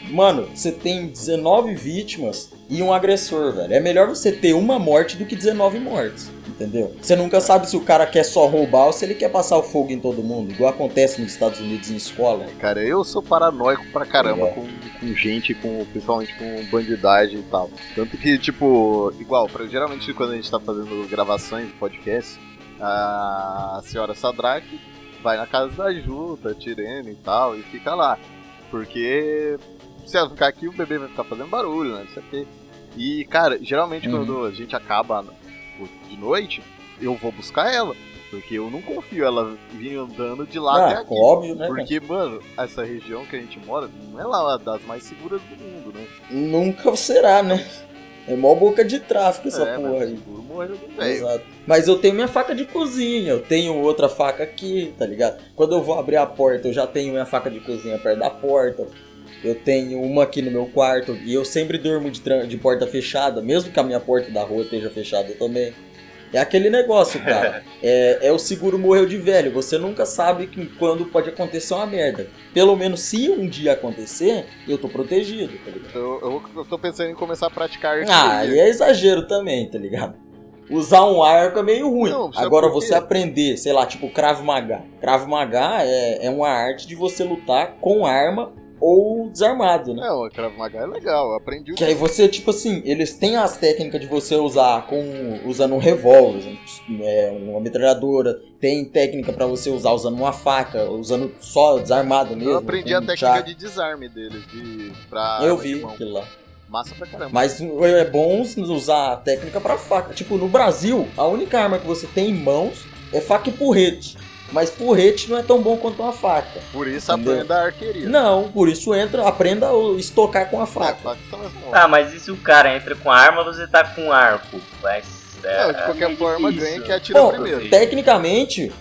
[SPEAKER 3] Mano, você tem 19 vítimas e um agressor, velho. É melhor você ter uma morte do que 19 mortes. Entendeu? Você nunca sabe se o cara quer só roubar ou se ele quer passar o fogo em todo mundo, igual acontece nos Estados Unidos em escola.
[SPEAKER 1] Cara, eu sou paranoico pra caramba
[SPEAKER 3] É.
[SPEAKER 1] com, com gente, com, principalmente com bandidagem e tal. Tanto que, tipo, igual, pra, geralmente quando a gente tá fazendo gravações de podcast, a senhora Sadraque vai na casa da Ju, tá tirando e tal, e fica lá. Porque se ela ficar aqui, o bebê vai ficar fazendo barulho, né? Não sei o quê. E, cara, geralmente
[SPEAKER 3] Uhum.
[SPEAKER 1] quando a gente acaba de noite, eu vou buscar ela. Porque eu não confio ela vir andando de lá até
[SPEAKER 3] Ah,
[SPEAKER 1] aqui.
[SPEAKER 3] óbvio, né?
[SPEAKER 1] Porque, mano, essa região que a gente mora não é lá das mais seguras do mundo, né?
[SPEAKER 3] Nunca será, né? É mó boca de tráfico essa
[SPEAKER 1] é,
[SPEAKER 3] porra aí.
[SPEAKER 1] seguro.
[SPEAKER 3] Exato. Mas eu tenho minha faca de cozinha, eu tenho outra faca aqui, tá ligado? Quando eu vou abrir a porta, eu já tenho minha faca de cozinha perto da porta. Eu tenho uma aqui no meu quarto e eu sempre durmo de, de porta fechada, mesmo que a minha porta da rua esteja fechada também. É aquele negócio, cara. É, é o seguro morreu de velho. Você nunca sabe que, quando pode acontecer uma merda. Pelo menos se um dia acontecer, eu tô protegido, tá ligado?
[SPEAKER 1] Eu, eu, eu tô pensando em começar a praticar
[SPEAKER 3] Ah,
[SPEAKER 1] artilharia.
[SPEAKER 3] e é exagero também, tá ligado? Usar um arco é meio ruim.
[SPEAKER 1] Não,
[SPEAKER 3] Agora
[SPEAKER 1] por quê?
[SPEAKER 3] você aprender, sei lá, tipo Krav Maga. Krav Maga é, é uma arte de você lutar com arma ou desarmado, né?
[SPEAKER 1] Não, o Krav Maga é legal, eu aprendi o
[SPEAKER 3] Que aí você, tipo assim, eles têm as técnicas de você usar com usando um revólver, é, uma metralhadora, tem técnica pra você usar usando uma faca, usando só desarmado mesmo.
[SPEAKER 1] Eu aprendi a técnica
[SPEAKER 3] chá.
[SPEAKER 1] de desarme deles, de. pra.
[SPEAKER 3] Eu vi aquilo lá.
[SPEAKER 1] Massa pra caramba.
[SPEAKER 3] Mas é bom usar a técnica pra faca. Tipo, no Brasil, a única arma que você tem em mãos é faca e porrete. Mas porrete não é tão bom quanto uma faca.
[SPEAKER 1] Por isso
[SPEAKER 3] Entendeu?
[SPEAKER 1] aprenda a arqueria.
[SPEAKER 3] Não, por isso entra, aprenda a estocar com a faca.
[SPEAKER 2] Ah, mas e se o cara entra com arma, você tá com arco? Mas, é,
[SPEAKER 1] Não, de qualquer
[SPEAKER 2] meio
[SPEAKER 1] forma,
[SPEAKER 2] difícil.
[SPEAKER 1] ganha que atira
[SPEAKER 3] Bom,
[SPEAKER 1] primeiro.
[SPEAKER 3] tecnicamente,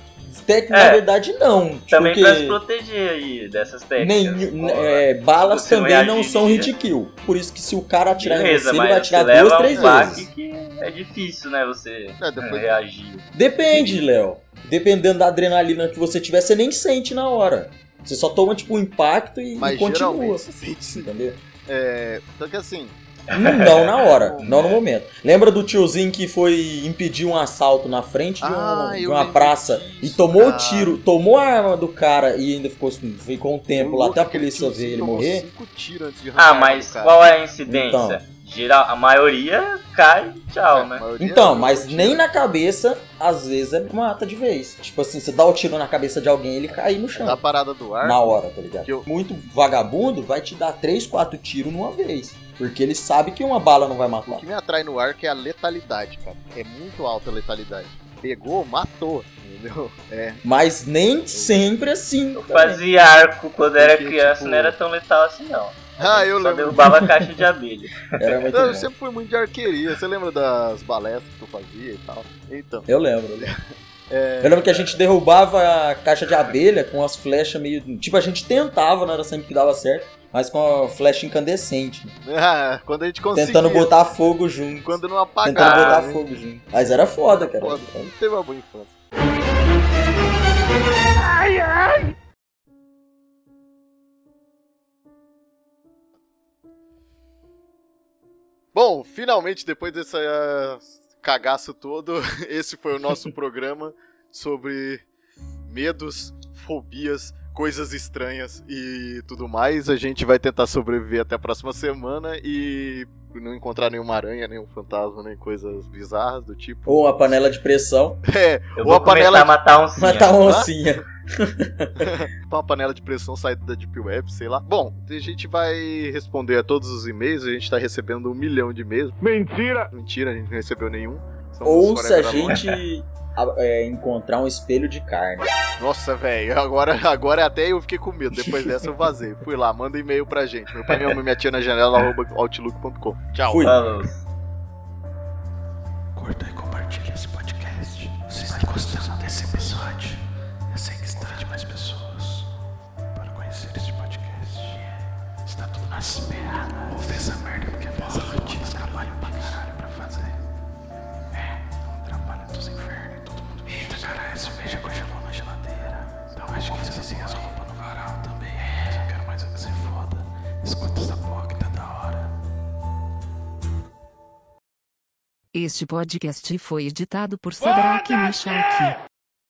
[SPEAKER 3] na
[SPEAKER 2] É.
[SPEAKER 3] verdade não.
[SPEAKER 2] Também
[SPEAKER 3] porque
[SPEAKER 2] pra se proteger aí dessas técnicas.
[SPEAKER 3] nem,
[SPEAKER 2] Pô,
[SPEAKER 3] é, balas
[SPEAKER 2] você
[SPEAKER 3] também não são hit kill. Por isso que se o cara atirar em
[SPEAKER 2] Beleza,
[SPEAKER 3] você, ele vai atirar
[SPEAKER 2] você
[SPEAKER 3] duas, três
[SPEAKER 2] um
[SPEAKER 3] vezes.
[SPEAKER 2] que é difícil, né, você
[SPEAKER 1] É, depois-
[SPEAKER 2] reagir.
[SPEAKER 3] Depende, Léo. Dependendo da adrenalina que você tiver, você nem sente na hora. Você só toma, tipo, um impacto e,
[SPEAKER 1] Mas
[SPEAKER 3] e continua.
[SPEAKER 1] geralmente se sente sim.
[SPEAKER 3] Entendeu?
[SPEAKER 1] É. Só que assim,
[SPEAKER 3] Não na hora, não no momento. Lembra do tiozinho que foi impedir um assalto na frente de, um-
[SPEAKER 1] Ah,
[SPEAKER 3] de
[SPEAKER 1] eu
[SPEAKER 3] uma praça e tomou o tiro, tomou a arma do cara e ainda ficou, ficou um tempo lá até a polícia ver ele morrer?
[SPEAKER 2] Ah, mas qual é a incidência?
[SPEAKER 3] Então.
[SPEAKER 2] Geral, a maioria cai, tchau,
[SPEAKER 1] É,
[SPEAKER 2] né?
[SPEAKER 3] Então, mas nem na cabeça, às vezes é mata de vez. Tipo assim, você dá o tiro na cabeça de alguém ele cai no chão.
[SPEAKER 1] Da parada do ar.
[SPEAKER 3] na hora, tá ligado?
[SPEAKER 1] Eu-
[SPEAKER 3] Muito vagabundo vai te dar 3, 4 tiros numa vez. Porque ele sabe que uma bala não vai
[SPEAKER 1] O
[SPEAKER 3] matar.
[SPEAKER 1] que me atrai no arco é a letalidade, cara. É muito alta a letalidade. Pegou, matou, entendeu? É.
[SPEAKER 3] Mas nem sempre assim.
[SPEAKER 2] Eu
[SPEAKER 3] também.
[SPEAKER 2] fazia arco quando era
[SPEAKER 1] Porque,
[SPEAKER 2] criança,
[SPEAKER 1] tipo-
[SPEAKER 2] não era tão letal assim, não.
[SPEAKER 1] Ah, eu
[SPEAKER 2] Só
[SPEAKER 1] lembro.
[SPEAKER 2] derrubava a caixa de abelha.
[SPEAKER 3] Era muito
[SPEAKER 1] Não, eu sempre fui muito de arqueria. Você lembra das balestras que eu fazia e tal? Então.
[SPEAKER 3] Eu lembro. eu lembro.
[SPEAKER 1] É...
[SPEAKER 3] Eu lembro que a gente derrubava a caixa de abelha com as flechas meio. Tipo, a gente tentava, não era sempre que dava certo, mas com a flecha incandescente. né?
[SPEAKER 1] Ah, quando a gente conseguia.
[SPEAKER 3] Tentando botar fogo junto.
[SPEAKER 1] Quando não
[SPEAKER 3] Tentando
[SPEAKER 1] apagava.
[SPEAKER 3] botar
[SPEAKER 1] né?
[SPEAKER 3] fogo junto. Mas era foda, cara.
[SPEAKER 1] Foda. Não teve uma boa infância. Bom, finalmente, depois desse ah, cagaço todo, esse foi o nosso programa sobre medos, fobias, coisas estranhas e tudo mais. A gente vai tentar sobreviver até a próxima semana e não encontrar nenhuma aranha, nenhum fantasma, nem coisas bizarras do tipo.
[SPEAKER 3] Ou uma panela de pressão,
[SPEAKER 1] É,
[SPEAKER 2] Eu
[SPEAKER 1] ou a panela
[SPEAKER 2] a matar um sim.
[SPEAKER 3] matar uma oncinha.
[SPEAKER 1] uma panela de pressão saída da Deep Web, sei lá. Bom, a gente vai responder a todos os e-mails, a gente tá recebendo um milhão de e-mails.
[SPEAKER 8] Mentira!
[SPEAKER 1] Mentira, a gente não recebeu nenhum. Somos
[SPEAKER 3] Ou se a gente é, encontrar um espelho de carne.
[SPEAKER 1] Nossa, velho, agora, agora até eu fiquei com medo. Depois dessa eu vazei. Fui lá, manda e-mail pra gente. Meu pai, minha mãe, minha tia na janela, arroba outlook.com. Tchau.
[SPEAKER 3] Fui.
[SPEAKER 8] Curta e compartilhe esse podcast. Se está gostando desse episódio, eu sei que está de mais pessoas para conhecer esse podcast. Está tudo na espera.
[SPEAKER 5] Este podcast foi editado por Sadraque Michalki.